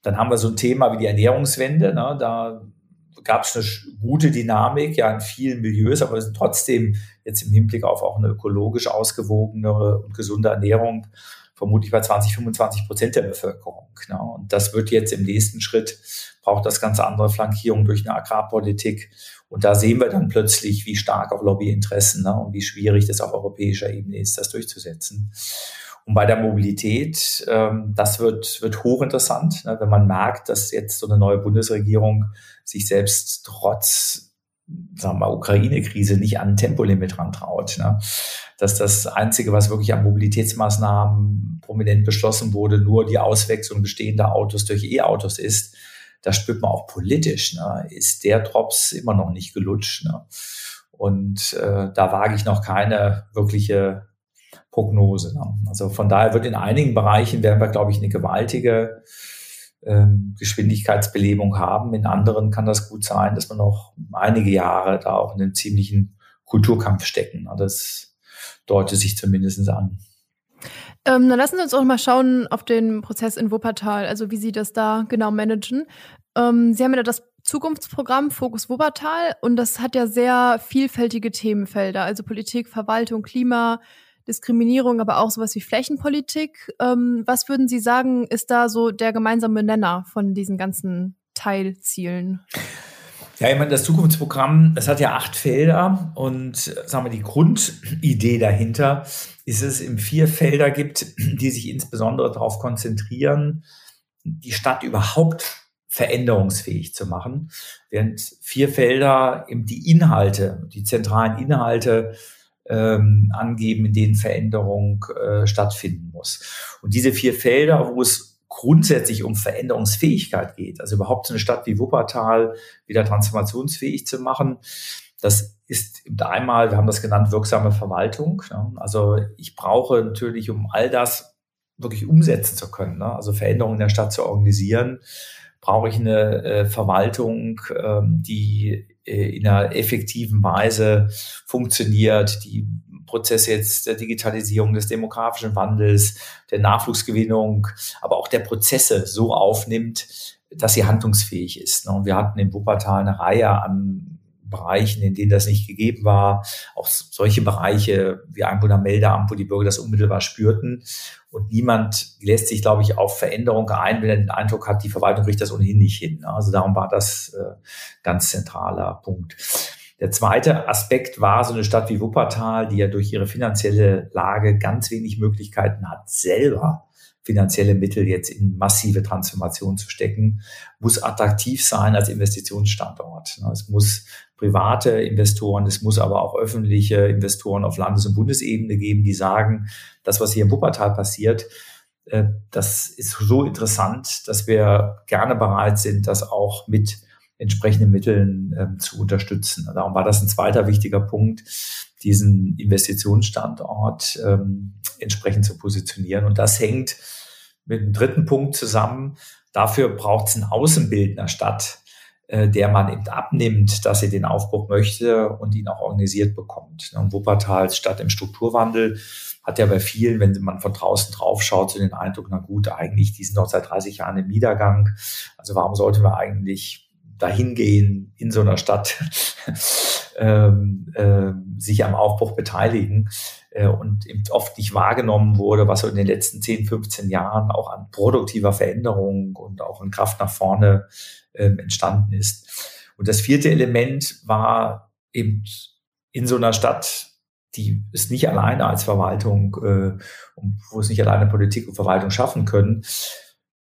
Dann haben wir so ein Thema wie die Ernährungswende. Ne? Da gab es eine gute Dynamik ja in vielen Milieus, aber wir sind trotzdem jetzt im Hinblick auf auch eine ökologisch ausgewogene und gesunde Ernährung vermutlich bei 20, 25 Prozent der Bevölkerung. Ne? Und das wird jetzt im nächsten Schritt, braucht das ganz andere Flankierung durch eine Agrarpolitik. Und da sehen wir dann plötzlich, wie stark auch Lobbyinteressen ne? und wie schwierig das auf europäischer Ebene ist, das durchzusetzen. Und bei der Mobilität, ähm, das wird, wird hochinteressant, ne? wenn man merkt, dass jetzt so eine neue Bundesregierung sich selbst trotz sagen wir, Ukraine-Krise nicht an Tempolimit rantraut. Ne? Dass das Einzige, was wirklich an Mobilitätsmaßnahmen prominent beschlossen wurde, nur die Auswechslung bestehender Autos durch E-Autos ist. Da spürt man auch politisch, ne? ist der Drops immer noch nicht gelutscht. Ne? Und äh, da wage ich noch keine wirkliche Prognose. Ne? Also von daher wird in einigen Bereichen werden wir, glaube ich, eine gewaltige ähm, Geschwindigkeitsbelebung haben. In anderen kann das gut sein, dass wir noch einige Jahre da auch in einem ziemlichen Kulturkampf stecken. Das deutet sich zumindest an. Ähm, dann lassen Sie uns auch mal schauen auf den Prozess in Wuppertal, also wie Sie das da genau managen. Ähm, Sie haben ja das Zukunftsprogramm Fokus Wuppertal und das hat ja sehr vielfältige Themenfelder, also Politik, Verwaltung, Klima, Diskriminierung, aber auch sowas wie Flächenpolitik. Ähm, was würden Sie sagen, ist da so der gemeinsame Nenner von diesen ganzen Teilzielen? Ja, ich meine, das Zukunftsprogramm, das hat ja acht Felder und sagen wir, die Grundidee dahinter ist es, in vier Felder gibt, die sich insbesondere darauf konzentrieren, die Stadt überhaupt veränderungsfähig zu machen, während vier Felder eben die Inhalte, die zentralen Inhalte ähm, angeben, in denen Veränderung äh, stattfinden muss. Und diese vier Felder, wo es grundsätzlich um Veränderungsfähigkeit geht, also überhaupt eine Stadt wie Wuppertal wieder transformationsfähig zu machen, das ist einmal, wir haben das genannt, wirksame Verwaltung. Also ich brauche natürlich, um all das wirklich umsetzen zu können, ne? also Veränderungen in der Stadt zu organisieren, brauche ich eine äh, Verwaltung, ähm, die äh, in einer effektiven Weise funktioniert, die Prozesse jetzt der Digitalisierung, des demografischen Wandels, der Nachwuchsgewinnung, aber auch der Prozesse so aufnimmt, dass sie handlungsfähig ist. Ne? Und wir hatten in Wuppertal eine Reihe an Bereichen, in denen das nicht gegeben war. Auch solche Bereiche wie Einwohnermeldeamt, wo die Bürger das unmittelbar spürten. Und niemand lässt sich, glaube ich, auf Veränderung ein, wenn er den Eindruck hat, die Verwaltung kriegt das ohnehin nicht hin. Also darum war das äh, ganz zentraler Punkt. Der zweite Aspekt war so eine Stadt wie Wuppertal, die ja durch ihre finanzielle Lage ganz wenig Möglichkeiten hat, selber finanzielle Mittel jetzt in massive Transformation zu stecken, muss attraktiv sein als Investitionsstandort. Es muss private Investoren, es muss aber auch öffentliche Investoren auf Landes- und Bundesebene geben, die sagen, das, was hier in Wuppertal passiert, äh, das ist so interessant, dass wir gerne bereit sind, das auch mit entsprechenden Mitteln ähm, zu unterstützen. Darum war das ein zweiter wichtiger Punkt, diesen Investitionsstandort ähm, entsprechend zu positionieren. Und das hängt mit dem dritten Punkt zusammen. Dafür braucht es ein Außenbild einer Stadt, äh, der man eben abnimmt, dass sie den Aufbruch möchte und ihn auch organisiert bekommt. Und Wuppertal Stadt im Strukturwandel, hat ja bei vielen, wenn man von draußen drauf schaut, so den Eindruck, na gut, eigentlich, die sind doch seit 30 Jahren im Niedergang. Also warum sollten wir eigentlich dahin gehen in so einer Stadt, ähm, äh, sich am Aufbruch beteiligen äh, und oft nicht wahrgenommen wurde, was so in den letzten 10, 15 Jahren auch an produktiver Veränderung und auch in Kraft nach vorne äh, entstanden ist. Und das vierte Element war eben in so einer Stadt, die es nicht alleine als Verwaltung, äh, wo es nicht alleine Politik und Verwaltung schaffen können,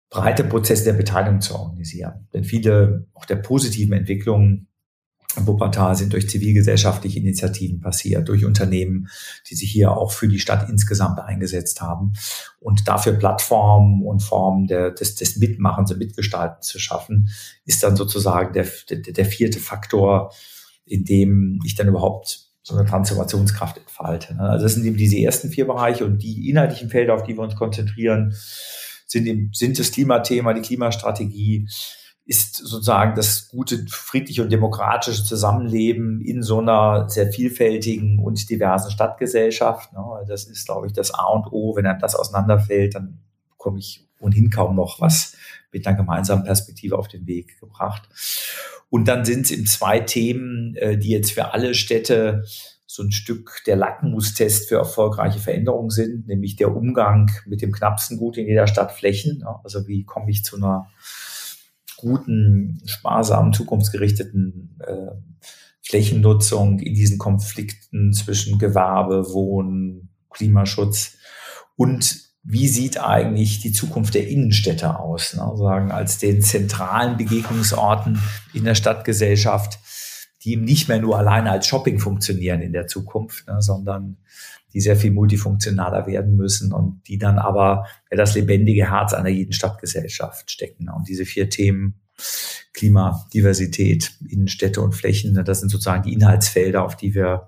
breite Prozesse der Beteiligung zu organisieren. Denn viele auch der positiven Entwicklungen in Wuppertal sind durch zivilgesellschaftliche Initiativen passiert, durch Unternehmen, die sich hier auch für die Stadt insgesamt eingesetzt haben und dafür Plattformen und Formen der, des, des Mitmachens und Mitgestaltens zu schaffen, ist dann sozusagen der, der, der vierte Faktor, in dem ich dann überhaupt so eine Transformationskraft entfalte. Also das sind eben diese ersten vier Bereiche und die inhaltlichen Felder, auf die wir uns konzentrieren, sind, eben, sind das Klimathema, die Klimastrategie, ist sozusagen das gute, friedliche und demokratische Zusammenleben in so einer sehr vielfältigen und diversen Stadtgesellschaft. Ne? Das ist, glaube ich, das A und O. Wenn einem das auseinanderfällt, dann komme ich ohnehin kaum noch was mit einer gemeinsamen Perspektive auf den Weg gebracht. Und dann sind es eben zwei Themen, äh, die jetzt für alle Städte so ein Stück der Lackmustest für erfolgreiche Veränderungen sind, nämlich der Umgang mit dem knappsten Gut in jeder Stadt Flächen. Also wie komme ich zu einer guten, sparsamen, zukunftsgerichteten äh, Flächennutzung in diesen Konflikten zwischen Gewerbe, Wohnen, Klimaschutz und wie sieht eigentlich die Zukunft der Innenstädte aus, ne? sagen als den zentralen Begegnungsorten in der Stadtgesellschaft, die eben nicht mehr nur alleine als Shopping funktionieren in der Zukunft, ne, sondern die sehr viel multifunktionaler werden müssen und die dann aber das lebendige Herz einer jeden Stadtgesellschaft stecken. Und diese vier Themen, Klima, Diversität, Innenstädte und Flächen, ne, das sind sozusagen die Inhaltsfelder, auf die wir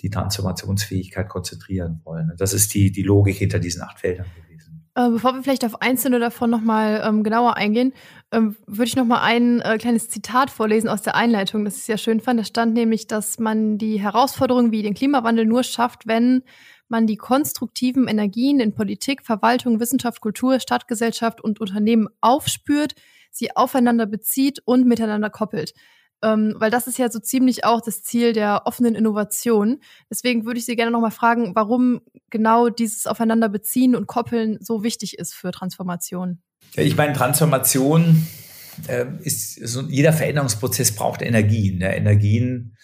die Transformationsfähigkeit konzentrieren wollen. Das ist die, die Logik hinter diesen acht Feldern gewesen. Äh, bevor wir vielleicht auf einzelne davon nochmal ähm, genauer eingehen, ähm, würde ich nochmal ein äh, kleines Zitat vorlesen aus der Einleitung, das ich sehr schön fand. Da stand nämlich, dass man die Herausforderungen wie den Klimawandel nur schafft, wenn man die konstruktiven Energien in Politik, Verwaltung, Wissenschaft, Kultur, Stadtgesellschaft und Unternehmen aufspürt, sie aufeinander bezieht und miteinander koppelt ähm, weil das ist ja so ziemlich auch das Ziel der offenen Innovation. Deswegen würde ich Sie gerne nochmal fragen, warum genau dieses Aufeinanderbeziehen und Koppeln so wichtig ist für Transformation. Ja, ich meine, Transformation äh, ist, so, jeder Veränderungsprozess braucht Energien. Ne? Energien,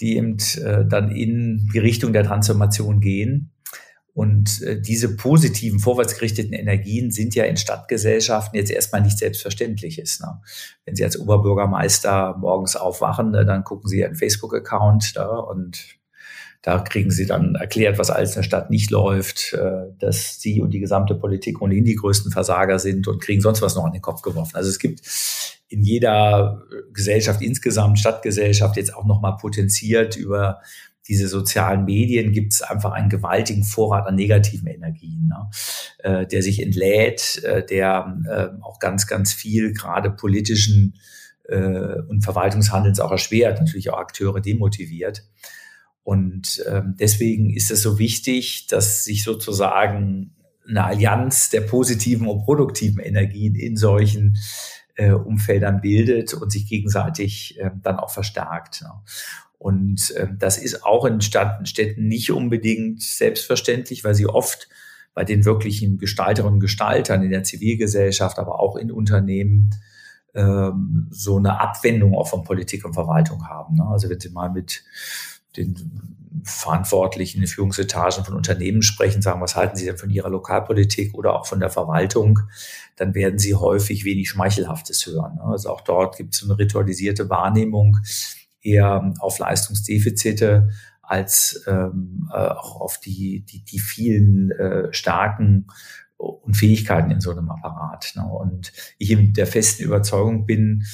die eben äh, dann in die Richtung der Transformation gehen. Und äh, diese positiven, vorwärtsgerichteten Energien sind ja in Stadtgesellschaften jetzt erstmal nicht selbstverständliches. Ne? Wenn Sie als Oberbürgermeister morgens aufwachen, ne, dann gucken Sie Ihren Facebook-Account da und da kriegen Sie dann erklärt, was alles in der Stadt nicht läuft, äh, dass Sie und die gesamte Politik ohnehin die größten Versager sind und kriegen sonst was noch an den Kopf geworfen. Also es gibt in jeder Gesellschaft insgesamt, Stadtgesellschaft jetzt auch nochmal potenziert über diese sozialen Medien gibt es einfach einen gewaltigen Vorrat an negativen Energien, ne? äh, der sich entlädt, äh, der äh, auch ganz, ganz viel gerade politischen äh, und Verwaltungshandelns auch erschwert, natürlich auch Akteure demotiviert. Und ähm, deswegen ist es so wichtig, dass sich sozusagen eine Allianz der positiven und produktiven Energien in solchen äh, Umfeldern bildet und sich gegenseitig äh, dann auch verstärkt. Ne? Und äh, das ist auch in Städten, nicht unbedingt selbstverständlich, weil sie oft bei den wirklichen Gestalterinnen und Gestaltern in der Zivilgesellschaft, aber auch in Unternehmen ähm, so eine Abwendung auch von Politik und Verwaltung haben. Ne? Also wenn Sie mal mit den Verantwortlichen in den Führungsetagen von Unternehmen sprechen, sagen, was halten Sie denn von Ihrer Lokalpolitik oder auch von der Verwaltung, dann werden Sie häufig wenig Schmeichelhaftes hören. Ne? Also auch dort gibt es eine ritualisierte Wahrnehmung, eher auf Leistungsdefizite als ähm, äh, auch auf die, die, die vielen äh, starken und Fähigkeiten in so einem Apparat. Ne? Und ich in der festen Überzeugung bin,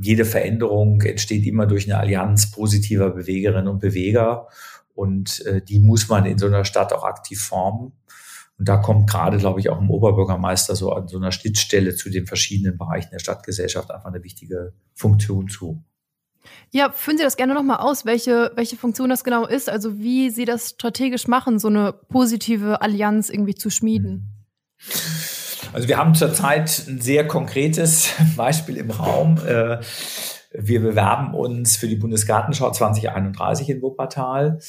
jede Veränderung entsteht immer durch eine Allianz positiver Bewegerinnen und Beweger. Und äh, die muss man in so einer Stadt auch aktiv formen. Und da kommt gerade, glaube ich, auch im Oberbürgermeister so an so einer Schnittstelle zu den verschiedenen Bereichen der Stadtgesellschaft einfach eine wichtige Funktion zu. Ja, führen Sie das gerne nochmal aus, welche, welche Funktion das genau ist, also wie Sie das strategisch machen, so eine positive Allianz irgendwie zu schmieden. Also wir haben zurzeit ein sehr konkretes Beispiel im Raum. Äh, wir bewerben uns für die Bundesgartenschau 2031 in Wuppertal.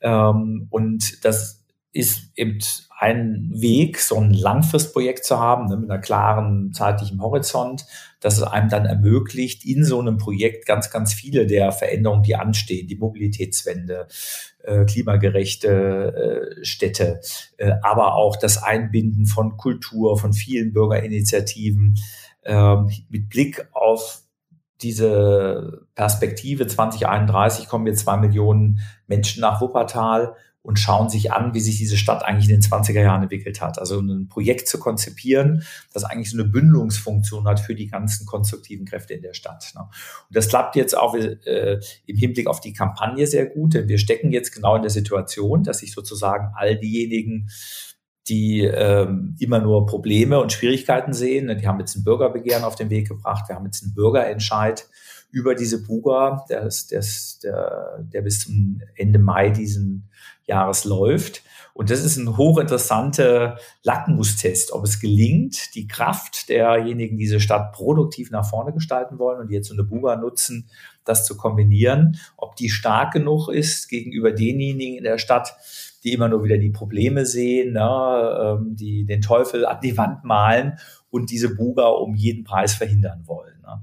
Ähm, und das ist eben ein Weg, so ein Langfristprojekt zu haben, ne, mit einer klaren zeitlichen Horizont, dass es einem dann ermöglicht, in so einem Projekt ganz, ganz viele der Veränderungen, die anstehen, die Mobilitätswende, äh, klimagerechte äh, Städte, äh, aber auch das Einbinden von Kultur, von vielen Bürgerinitiativen, ähm, mit Blick auf diese Perspektive 2031 kommen jetzt zwei Millionen Menschen nach Wuppertal und schauen sich an, wie sich diese Stadt eigentlich in den 20er Jahren entwickelt hat. Also ein Projekt zu konzipieren, das eigentlich so eine Bündelungsfunktion hat für die ganzen konstruktiven Kräfte in der Stadt. Ne? Und das klappt jetzt auch äh, im Hinblick auf die Kampagne sehr gut, denn wir stecken jetzt genau in der Situation, dass sich sozusagen all diejenigen, die ähm, immer nur Probleme und Schwierigkeiten sehen, ne, die haben jetzt ein Bürgerbegehren auf den Weg gebracht, wir haben jetzt einen Bürgerentscheid über diese Buga, ist, der, der bis zum Ende Mai diesen Jahres läuft. Und das ist ein hochinteressanter Lackmustest, ob es gelingt, die Kraft derjenigen, die diese Stadt produktiv nach vorne gestalten wollen und jetzt so eine Buga nutzen, das zu kombinieren, ob die stark genug ist gegenüber denjenigen in der Stadt, die immer nur wieder die Probleme sehen, ne, ähm, die den Teufel an die Wand malen und diese Buga um jeden Preis verhindern wollen. Ne?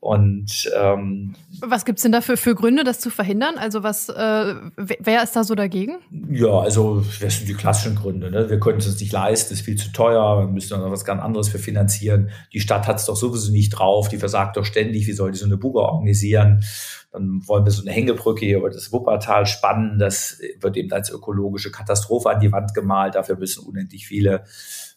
Und ähm, was gibt's denn dafür für Gründe, das zu verhindern? Also was, äh, wer ist da so dagegen? Ja, also das sind die klassischen Gründe. Ne? Wir können es uns nicht leisten, es ist viel zu teuer, wir müssen noch was ganz anderes für finanzieren. Die Stadt hat es doch sowieso nicht drauf, die versagt doch ständig, wie soll die so eine Buga organisieren? Dann wollen wir so eine Hängebrücke hier über das Wuppertal spannen. Das wird eben als ökologische Katastrophe an die Wand gemalt. Dafür müssen unendlich viele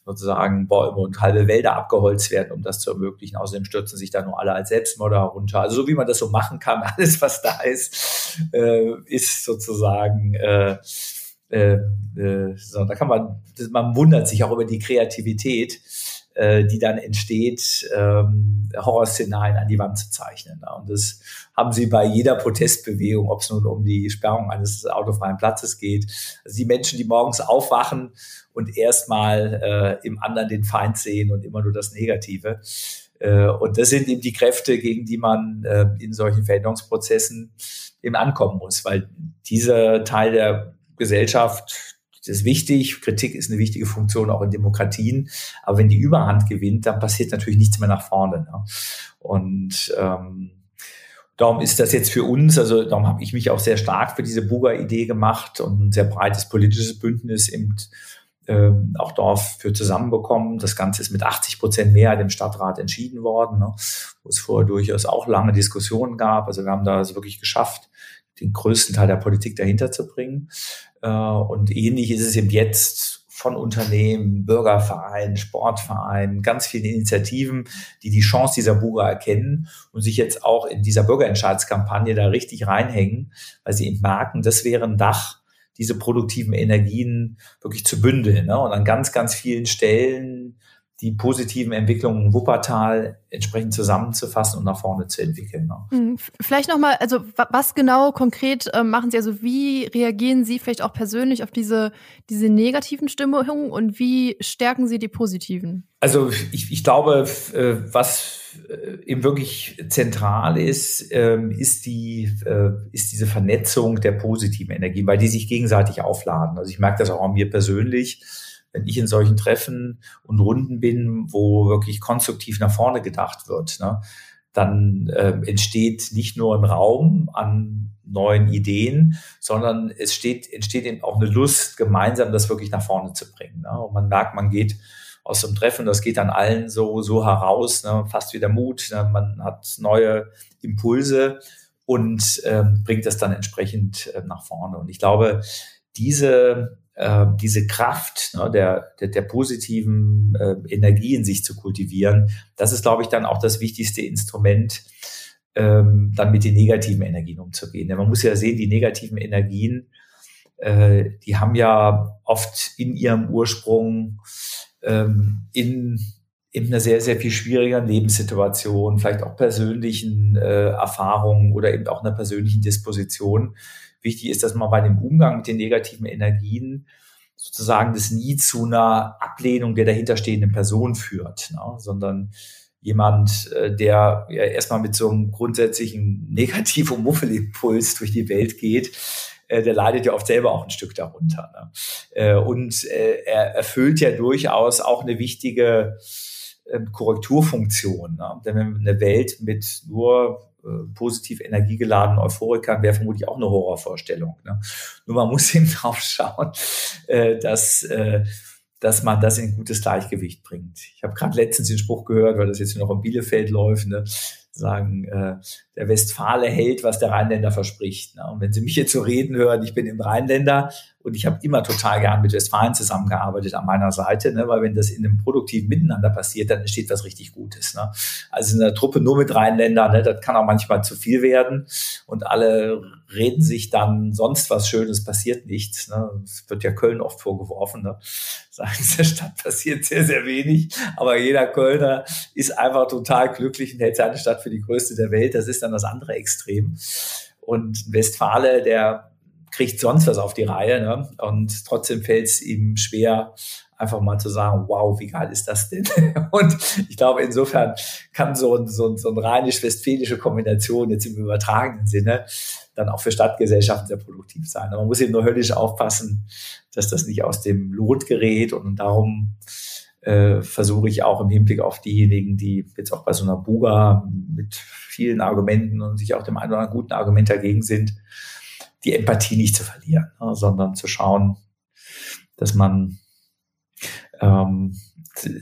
sozusagen Bäume und halbe Wälder abgeholzt werden, um das zu ermöglichen. Außerdem stürzen sich da nur alle als Selbstmörder runter. Also so wie man das so machen kann, alles was da ist, äh, ist sozusagen äh, äh, äh, so, da kann man, man wundert sich auch über die Kreativität, äh, die dann entsteht, ähm, Horrorszenarien an die Wand zu zeichnen. Ne? Und das haben sie bei jeder Protestbewegung, ob es nun um die Sperrung eines autofreien Platzes geht. Also die Menschen, die morgens aufwachen und erstmal äh, im anderen den Feind sehen und immer nur das Negative. Äh, und das sind eben die Kräfte, gegen die man äh, in solchen Veränderungsprozessen eben ankommen muss, weil dieser Teil der Gesellschaft ist wichtig. Kritik ist eine wichtige Funktion auch in Demokratien. Aber wenn die Überhand gewinnt, dann passiert natürlich nichts mehr nach vorne. Ne? Und ähm, darum ist das jetzt für uns, also darum habe ich mich auch sehr stark für diese Buga-Idee gemacht und ein sehr breites politisches Bündnis im ähm, auch dafür zusammenbekommen. Das Ganze ist mit 80 Prozent Mehrheit im Stadtrat entschieden worden, ne, wo es vorher durchaus auch lange Diskussionen gab. Also wir haben da also wirklich geschafft, den größten Teil der Politik dahinter zu bringen. Äh, und ähnlich ist es eben jetzt von Unternehmen, Bürgervereinen, Sportvereinen, ganz vielen Initiativen, die die Chance dieser Buga erkennen und sich jetzt auch in dieser Bürgerentscheidskampagne da richtig reinhängen, weil sie eben merken, das wäre ein Dach, diese produktiven Energien wirklich zu bündeln ne? und an ganz, ganz vielen Stellen die positiven Entwicklungen in Wuppertal entsprechend zusammenzufassen und nach vorne zu entwickeln. Ne? Hm, vielleicht nochmal, also was genau konkret äh, machen Sie? Also wie reagieren Sie vielleicht auch persönlich auf diese, diese negativen Stimmungen und wie stärken Sie die positiven? Also ich, ich glaube, äh, was äh, eben wirklich zentral ist, ähm, ist die, äh, ist diese Vernetzung der positiven Energien, weil die sich gegenseitig aufladen. Also ich merke das auch an mir persönlich, wenn ich in solchen Treffen und Runden bin, wo wirklich konstruktiv nach vorne gedacht wird, ne, dann äh, entsteht nicht nur ein Raum an neuen Ideen, sondern es steht, entsteht eben auch eine Lust, gemeinsam das wirklich nach vorne zu bringen. Ne? Und man merkt, man geht aus dem Treffen. Das geht dann allen so, so heraus, ne? fast wieder Mut. Ne? Man hat neue Impulse und ähm, bringt das dann entsprechend äh, nach vorne. Und ich glaube, diese, äh, diese Kraft ne, der, der, der positiven äh, Energie in sich zu kultivieren, das ist, glaube ich, dann auch das wichtigste Instrument, ähm, dann mit den negativen Energien umzugehen. Denn man muss ja sehen, die negativen Energien, äh, die haben ja oft in ihrem Ursprung ähm, in in einer sehr, sehr viel schwieriger Lebenssituation, vielleicht auch persönlichen äh, Erfahrungen oder eben auch einer persönlichen Disposition. Wichtig ist, dass man bei dem Umgang mit den negativen Energien sozusagen das nie zu einer Ablehnung der dahinterstehenden Person führt, ne? sondern jemand, äh, der ja erstmal mit so einem grundsätzlichen Negativ- und Muffelimpuls durch die Welt geht, äh, der leidet ja oft selber auch ein Stück darunter. Ne? Äh, und er erfüllt ja durchaus auch eine wichtige ähm, Korrekturfunktion. Ne? Denn wenn eine Welt mit nur positiv energiegeladenen Euphorikern wäre vermutlich auch eine Horrorvorstellung. Ne? Nur man muss eben drauf schauen, dass dass man das in ein gutes Gleichgewicht bringt. Ich habe gerade letztens den Spruch gehört, weil das jetzt noch in Bielefeld läuft, ne, sagen, äh, der Westfale hält, was der Rheinländer verspricht. Ne? Und wenn Sie mich jetzt so reden hören, ich bin im Rheinländer und ich habe immer total gern mit Westfalen zusammengearbeitet an meiner Seite, ne? weil wenn das in einem produktiven Miteinander passiert, dann entsteht was richtig Gutes. Ne? Also in einer Truppe nur mit Rheinländern, ne? das kann auch manchmal zu viel werden und alle reden sich dann sonst was Schönes, passiert nichts. Ne? Das wird ja Köln oft vorgeworfen. Ne? In der Stadt passiert sehr, sehr wenig, aber jeder Kölner ist einfach total glücklich und hält seine Stadt für die größte der Welt. Das ist dann das andere Extrem. Und Westfale, der kriegt sonst was auf die Reihe. Ne? Und trotzdem fällt es ihm schwer, einfach mal zu sagen, wow, wie geil ist das denn? Und ich glaube, insofern kann so, ein, so, ein, so eine rheinisch-westfälische Kombination jetzt im übertragenen Sinne dann auch für Stadtgesellschaften sehr produktiv sein. Aber man muss eben nur höllisch aufpassen, dass das nicht aus dem Lot gerät. Und darum äh, versuche ich auch im Hinblick auf diejenigen, die jetzt auch bei so einer Buga mit vielen Argumenten und sich auch dem einen oder anderen guten Argument dagegen sind, die Empathie nicht zu verlieren, ne, sondern zu schauen, dass man ähm,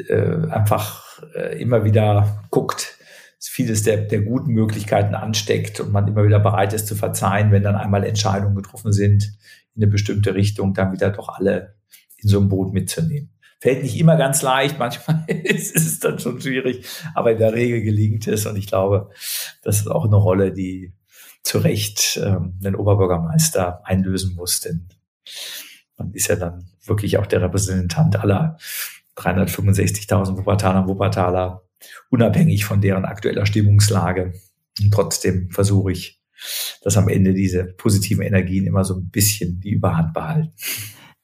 äh, einfach äh, immer wieder guckt, vieles der, der guten Möglichkeiten ansteckt und man immer wieder bereit ist zu verzeihen, wenn dann einmal Entscheidungen getroffen sind in eine bestimmte Richtung, dann wieder doch alle in so einem Boot mitzunehmen. Fällt nicht immer ganz leicht, manchmal ist es dann schon schwierig, aber in der Regel gelingt es und ich glaube, das ist auch eine Rolle, die zu Recht ähm, den Oberbürgermeister einlösen muss, denn man ist ja dann wirklich auch der Repräsentant aller 365.000 Wuppertaler und Wuppertaler, unabhängig von deren aktueller Stimmungslage. Und trotzdem versuche ich, dass am Ende diese positiven Energien immer so ein bisschen die Überhand behalten.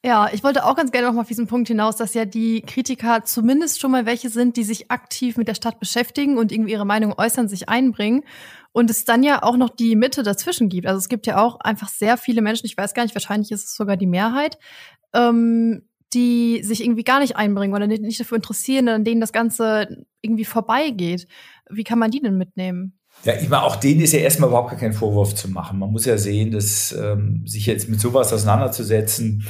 Ja, ich wollte auch ganz gerne noch mal auf diesen Punkt hinaus, dass ja die Kritiker zumindest schon mal welche sind, die sich aktiv mit der Stadt beschäftigen und irgendwie ihre Meinung äußern, sich einbringen. Und es dann ja auch noch die Mitte dazwischen gibt. Also es gibt ja auch einfach sehr viele Menschen, ich weiß gar nicht, wahrscheinlich ist es sogar die Mehrheit, ähm, die sich irgendwie gar nicht einbringen oder nicht dafür interessieren, an denen das Ganze irgendwie vorbeigeht. Wie kann man die denn mitnehmen? Ja, ich meine, auch denen ist ja erstmal überhaupt gar kein Vorwurf zu machen. Man muss ja sehen, dass ähm, sich jetzt mit sowas auseinanderzusetzen,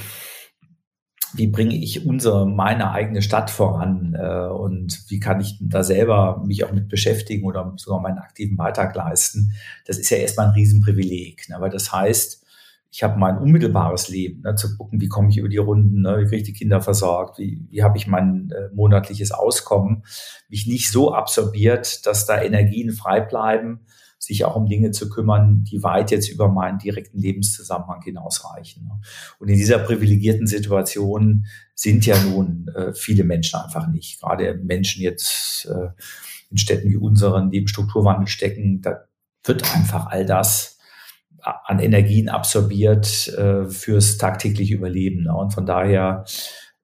wie bringe ich unsere, meine eigene Stadt voran äh, und wie kann ich da selber mich auch mit beschäftigen oder sogar meinen aktiven Beitrag leisten. Das ist ja erstmal ein Riesenprivileg, ne? weil das heißt, ich habe mein unmittelbares Leben, ne, zu gucken, wie komme ich über die Runden, ne, wie kriege ich die Kinder versorgt, wie, wie habe ich mein äh, monatliches Auskommen, mich nicht so absorbiert, dass da Energien frei bleiben, sich auch um Dinge zu kümmern, die weit jetzt über meinen direkten Lebenszusammenhang hinausreichen. Ne? Und in dieser privilegierten Situation sind ja nun äh, viele Menschen einfach nicht. Gerade Menschen jetzt äh, in Städten wie unseren, die im Strukturwandel stecken, da wird einfach all das an Energien absorbiert äh, fürs tagtägliche Überleben. Ne? Und von daher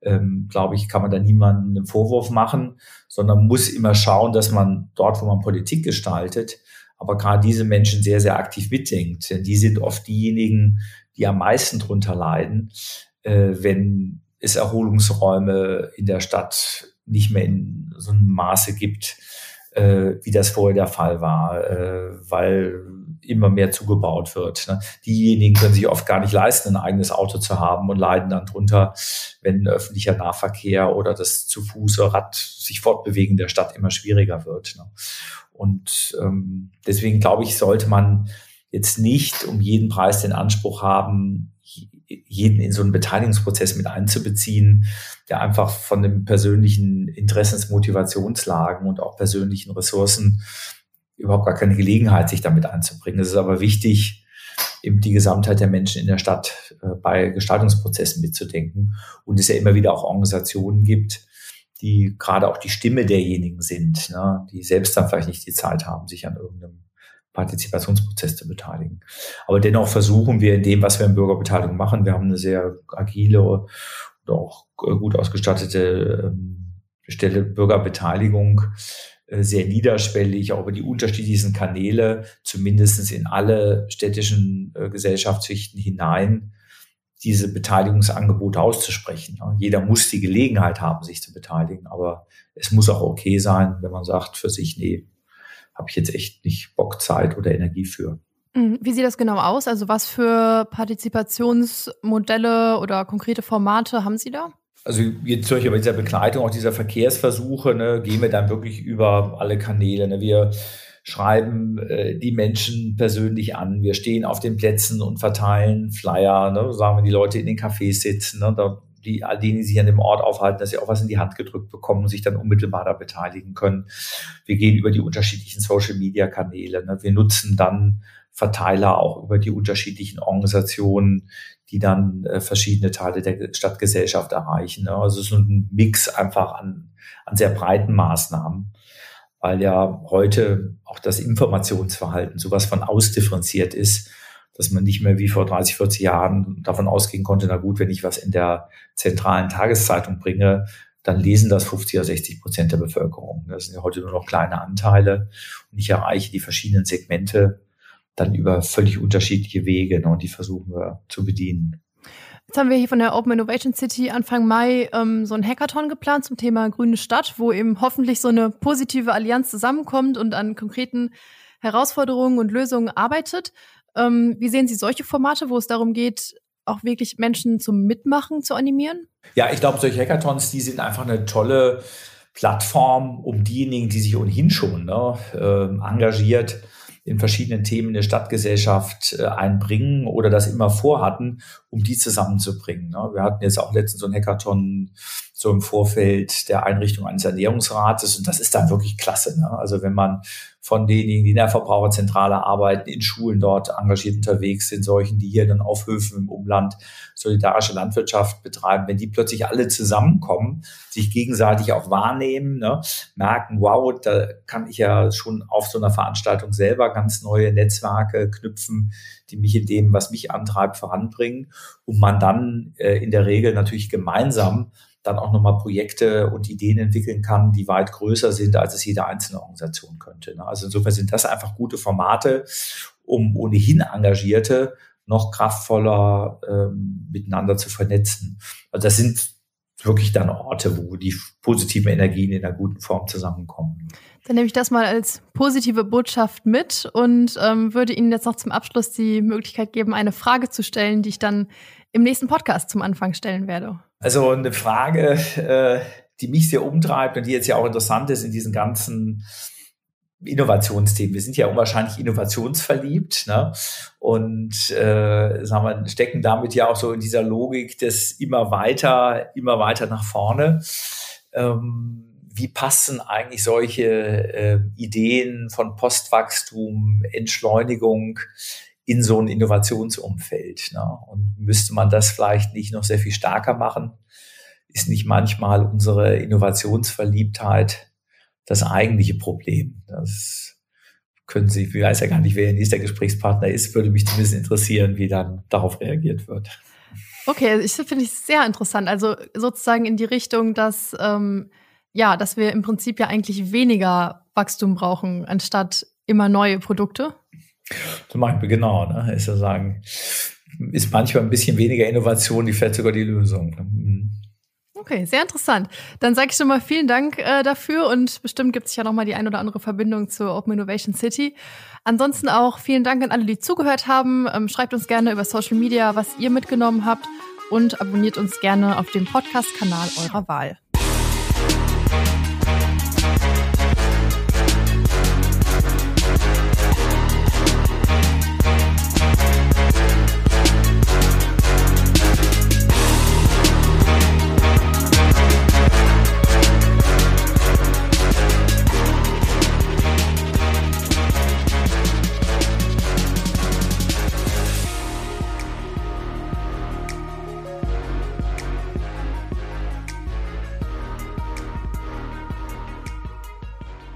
ähm, glaube ich, kann man da niemanden einen Vorwurf machen, sondern muss immer schauen, dass man dort, wo man Politik gestaltet, aber gerade diese Menschen sehr, sehr aktiv mitdenkt. Denn die sind oft diejenigen, die am meisten drunter leiden, äh, wenn es Erholungsräume in der Stadt nicht mehr in so einem Maße gibt, äh, wie das vorher der Fall war, äh, weil immer mehr zugebaut wird. Ne? Diejenigen können sich oft gar nicht leisten, ein eigenes Auto zu haben und leiden dann drunter, wenn öffentlicher Nahverkehr oder das zu Fuß oder Rad sich fortbewegen der Stadt immer schwieriger wird. Ne? Und ähm, deswegen glaube ich, sollte man jetzt nicht um jeden Preis den Anspruch haben, jeden in so einen Beteiligungsprozess mit einzubeziehen, der einfach von den persönlichen Interessensmotivationslagen und auch persönlichen Ressourcen überhaupt gar keine Gelegenheit, sich damit einzubringen. Es ist aber wichtig, eben die Gesamtheit der Menschen in der Stadt äh, bei Gestaltungsprozessen mitzudenken und es ja immer wieder auch Organisationen gibt, die gerade auch die Stimme derjenigen sind, ne, die selbst dann vielleicht nicht die Zeit haben, sich an irgendeinem Partizipationsprozess zu beteiligen. Aber dennoch versuchen wir in dem, was wir in Bürgerbeteiligung machen, wir haben eine sehr agile und auch gut ausgestattete ähm, Stelle Bürgerbeteiligung, äh, sehr niederschwellig, auch über die unterschiedlichsten Kanäle, zumindest in alle städtischen äh, Gesellschaftsschichten hinein, diese Beteiligungsangebote auszusprechen. Jeder muss die Gelegenheit haben, sich zu beteiligen, aber es muss auch okay sein, wenn man sagt für sich, nee, habe ich jetzt echt nicht Bock, Zeit oder Energie für. Mhm. Wie sieht das genau aus? Also was für Partizipationsmodelle oder konkrete Formate haben Sie da? Also jetzt zum Beispiel bei dieser Begleitung auch dieser Verkehrsversuche, ne, gehen wir dann wirklich über alle Kanäle. Ne. Wir schreiben äh, die Menschen persönlich an. Wir stehen auf den Plätzen und verteilen Flyer, ne, sagen wir, die Leute in den Cafés sitzen, ne, da, die, die sich an dem Ort aufhalten, dass sie auch was in die Hand gedrückt bekommen und sich dann unmittelbar da beteiligen können. Wir gehen über die unterschiedlichen Social-Media-Kanäle. Ne. Wir nutzen dann Verteiler auch über die unterschiedlichen Organisationen, die dann äh, verschiedene Teile der Stadtgesellschaft erreichen. Ne. Also es ist ein Mix einfach an, an sehr breiten Maßnahmen weil ja heute auch das Informationsverhalten sowas von ausdifferenziert ist, dass man nicht mehr wie vor 30, 40 Jahren davon ausgehen konnte, na gut, wenn ich was in der zentralen Tageszeitung bringe, dann lesen das 50 oder 60 Prozent der Bevölkerung. Das sind ja heute nur noch kleine Anteile und ich erreiche die verschiedenen Segmente dann über völlig unterschiedliche Wege ne, und die versuchen wir zu bedienen. Jetzt haben wir hier von der Open Innovation City Anfang Mai ähm, so ein Hackathon geplant zum Thema grüne Stadt, wo eben hoffentlich so eine positive Allianz zusammenkommt und an konkreten Herausforderungen und Lösungen arbeitet. Ähm, wie sehen Sie solche Formate, wo es darum geht, auch wirklich Menschen zum Mitmachen zu animieren? Ja, ich glaube, solche Hackathons, die sind einfach eine tolle Plattform, um diejenigen, die sich ohnehin schon ne, äh, engagiert in verschiedenen Themen der Stadtgesellschaft äh, einbringen oder das immer vorhatten, um die zusammenzubringen. Ne? Wir hatten jetzt auch letztens so ein Hackathon so im Vorfeld der Einrichtung eines Ernährungsrates und das ist dann wirklich klasse. Ne? Also wenn man von denjenigen, die in der Verbraucherzentrale arbeiten, in Schulen dort engagiert unterwegs sind, solchen, die hier dann auf Höfen im Umland solidarische Landwirtschaft betreiben, wenn die plötzlich alle zusammenkommen, sich gegenseitig auch wahrnehmen, ne, merken, wow, da kann ich ja schon auf so einer Veranstaltung selber ganz neue Netzwerke knüpfen, die mich in dem, was mich antreibt, voranbringen. Und man dann äh, in der Regel natürlich gemeinsam dann auch nochmal Projekte und Ideen entwickeln kann, die weit größer sind, als es jede einzelne Organisation könnte. Ne? Also insofern sind das einfach gute Formate, um ohnehin Engagierte noch kraftvoller ähm, miteinander zu vernetzen. Also das sind wirklich dann Orte, wo die positiven Energien in einer guten Form zusammenkommen. Dann nehme ich das mal als positive Botschaft mit und ähm, würde Ihnen jetzt noch zum Abschluss die Möglichkeit geben, eine Frage zu stellen, die ich dann im nächsten Podcast zum Anfang stellen werde. Also eine Frage, äh, die mich sehr umtreibt und die jetzt ja auch interessant ist in diesen ganzen Innovationsthemen. Wir sind ja unwahrscheinlich innovationsverliebt ne? und äh, sagen wir, stecken damit ja auch so in dieser Logik des immer weiter, immer weiter nach vorne. Ähm, wie passen eigentlich solche äh, Ideen von Postwachstum, Entschleunigung in so ein Innovationsumfeld. Ne? Und müsste man das vielleicht nicht noch sehr viel stärker machen? Ist nicht manchmal unsere Innovationsverliebtheit das eigentliche Problem? Das können Sie, ich weiß ja gar nicht, wer Ihr nächster Gesprächspartner ist, würde mich zumindest interessieren, wie dann darauf reagiert wird. Okay, ich finde ich sehr interessant. Also sozusagen in die Richtung, dass ähm, ja, dass wir im Prinzip ja eigentlich weniger Wachstum brauchen, anstatt immer neue Produkte. Zum Beispiel, genau, ne? ist ja sagen, ist manchmal ein bisschen weniger Innovation, die fährt sogar die Lösung. Mhm. Okay, sehr interessant. Dann sage ich schon mal vielen Dank äh, dafür und bestimmt gibt es ja noch mal die ein oder andere Verbindung zur Open Innovation City. Ansonsten auch vielen Dank an alle, die zugehört haben. Ähm, schreibt uns gerne über Social Media, was ihr mitgenommen habt und abonniert uns gerne auf dem Podcast-Kanal eurer Wahl.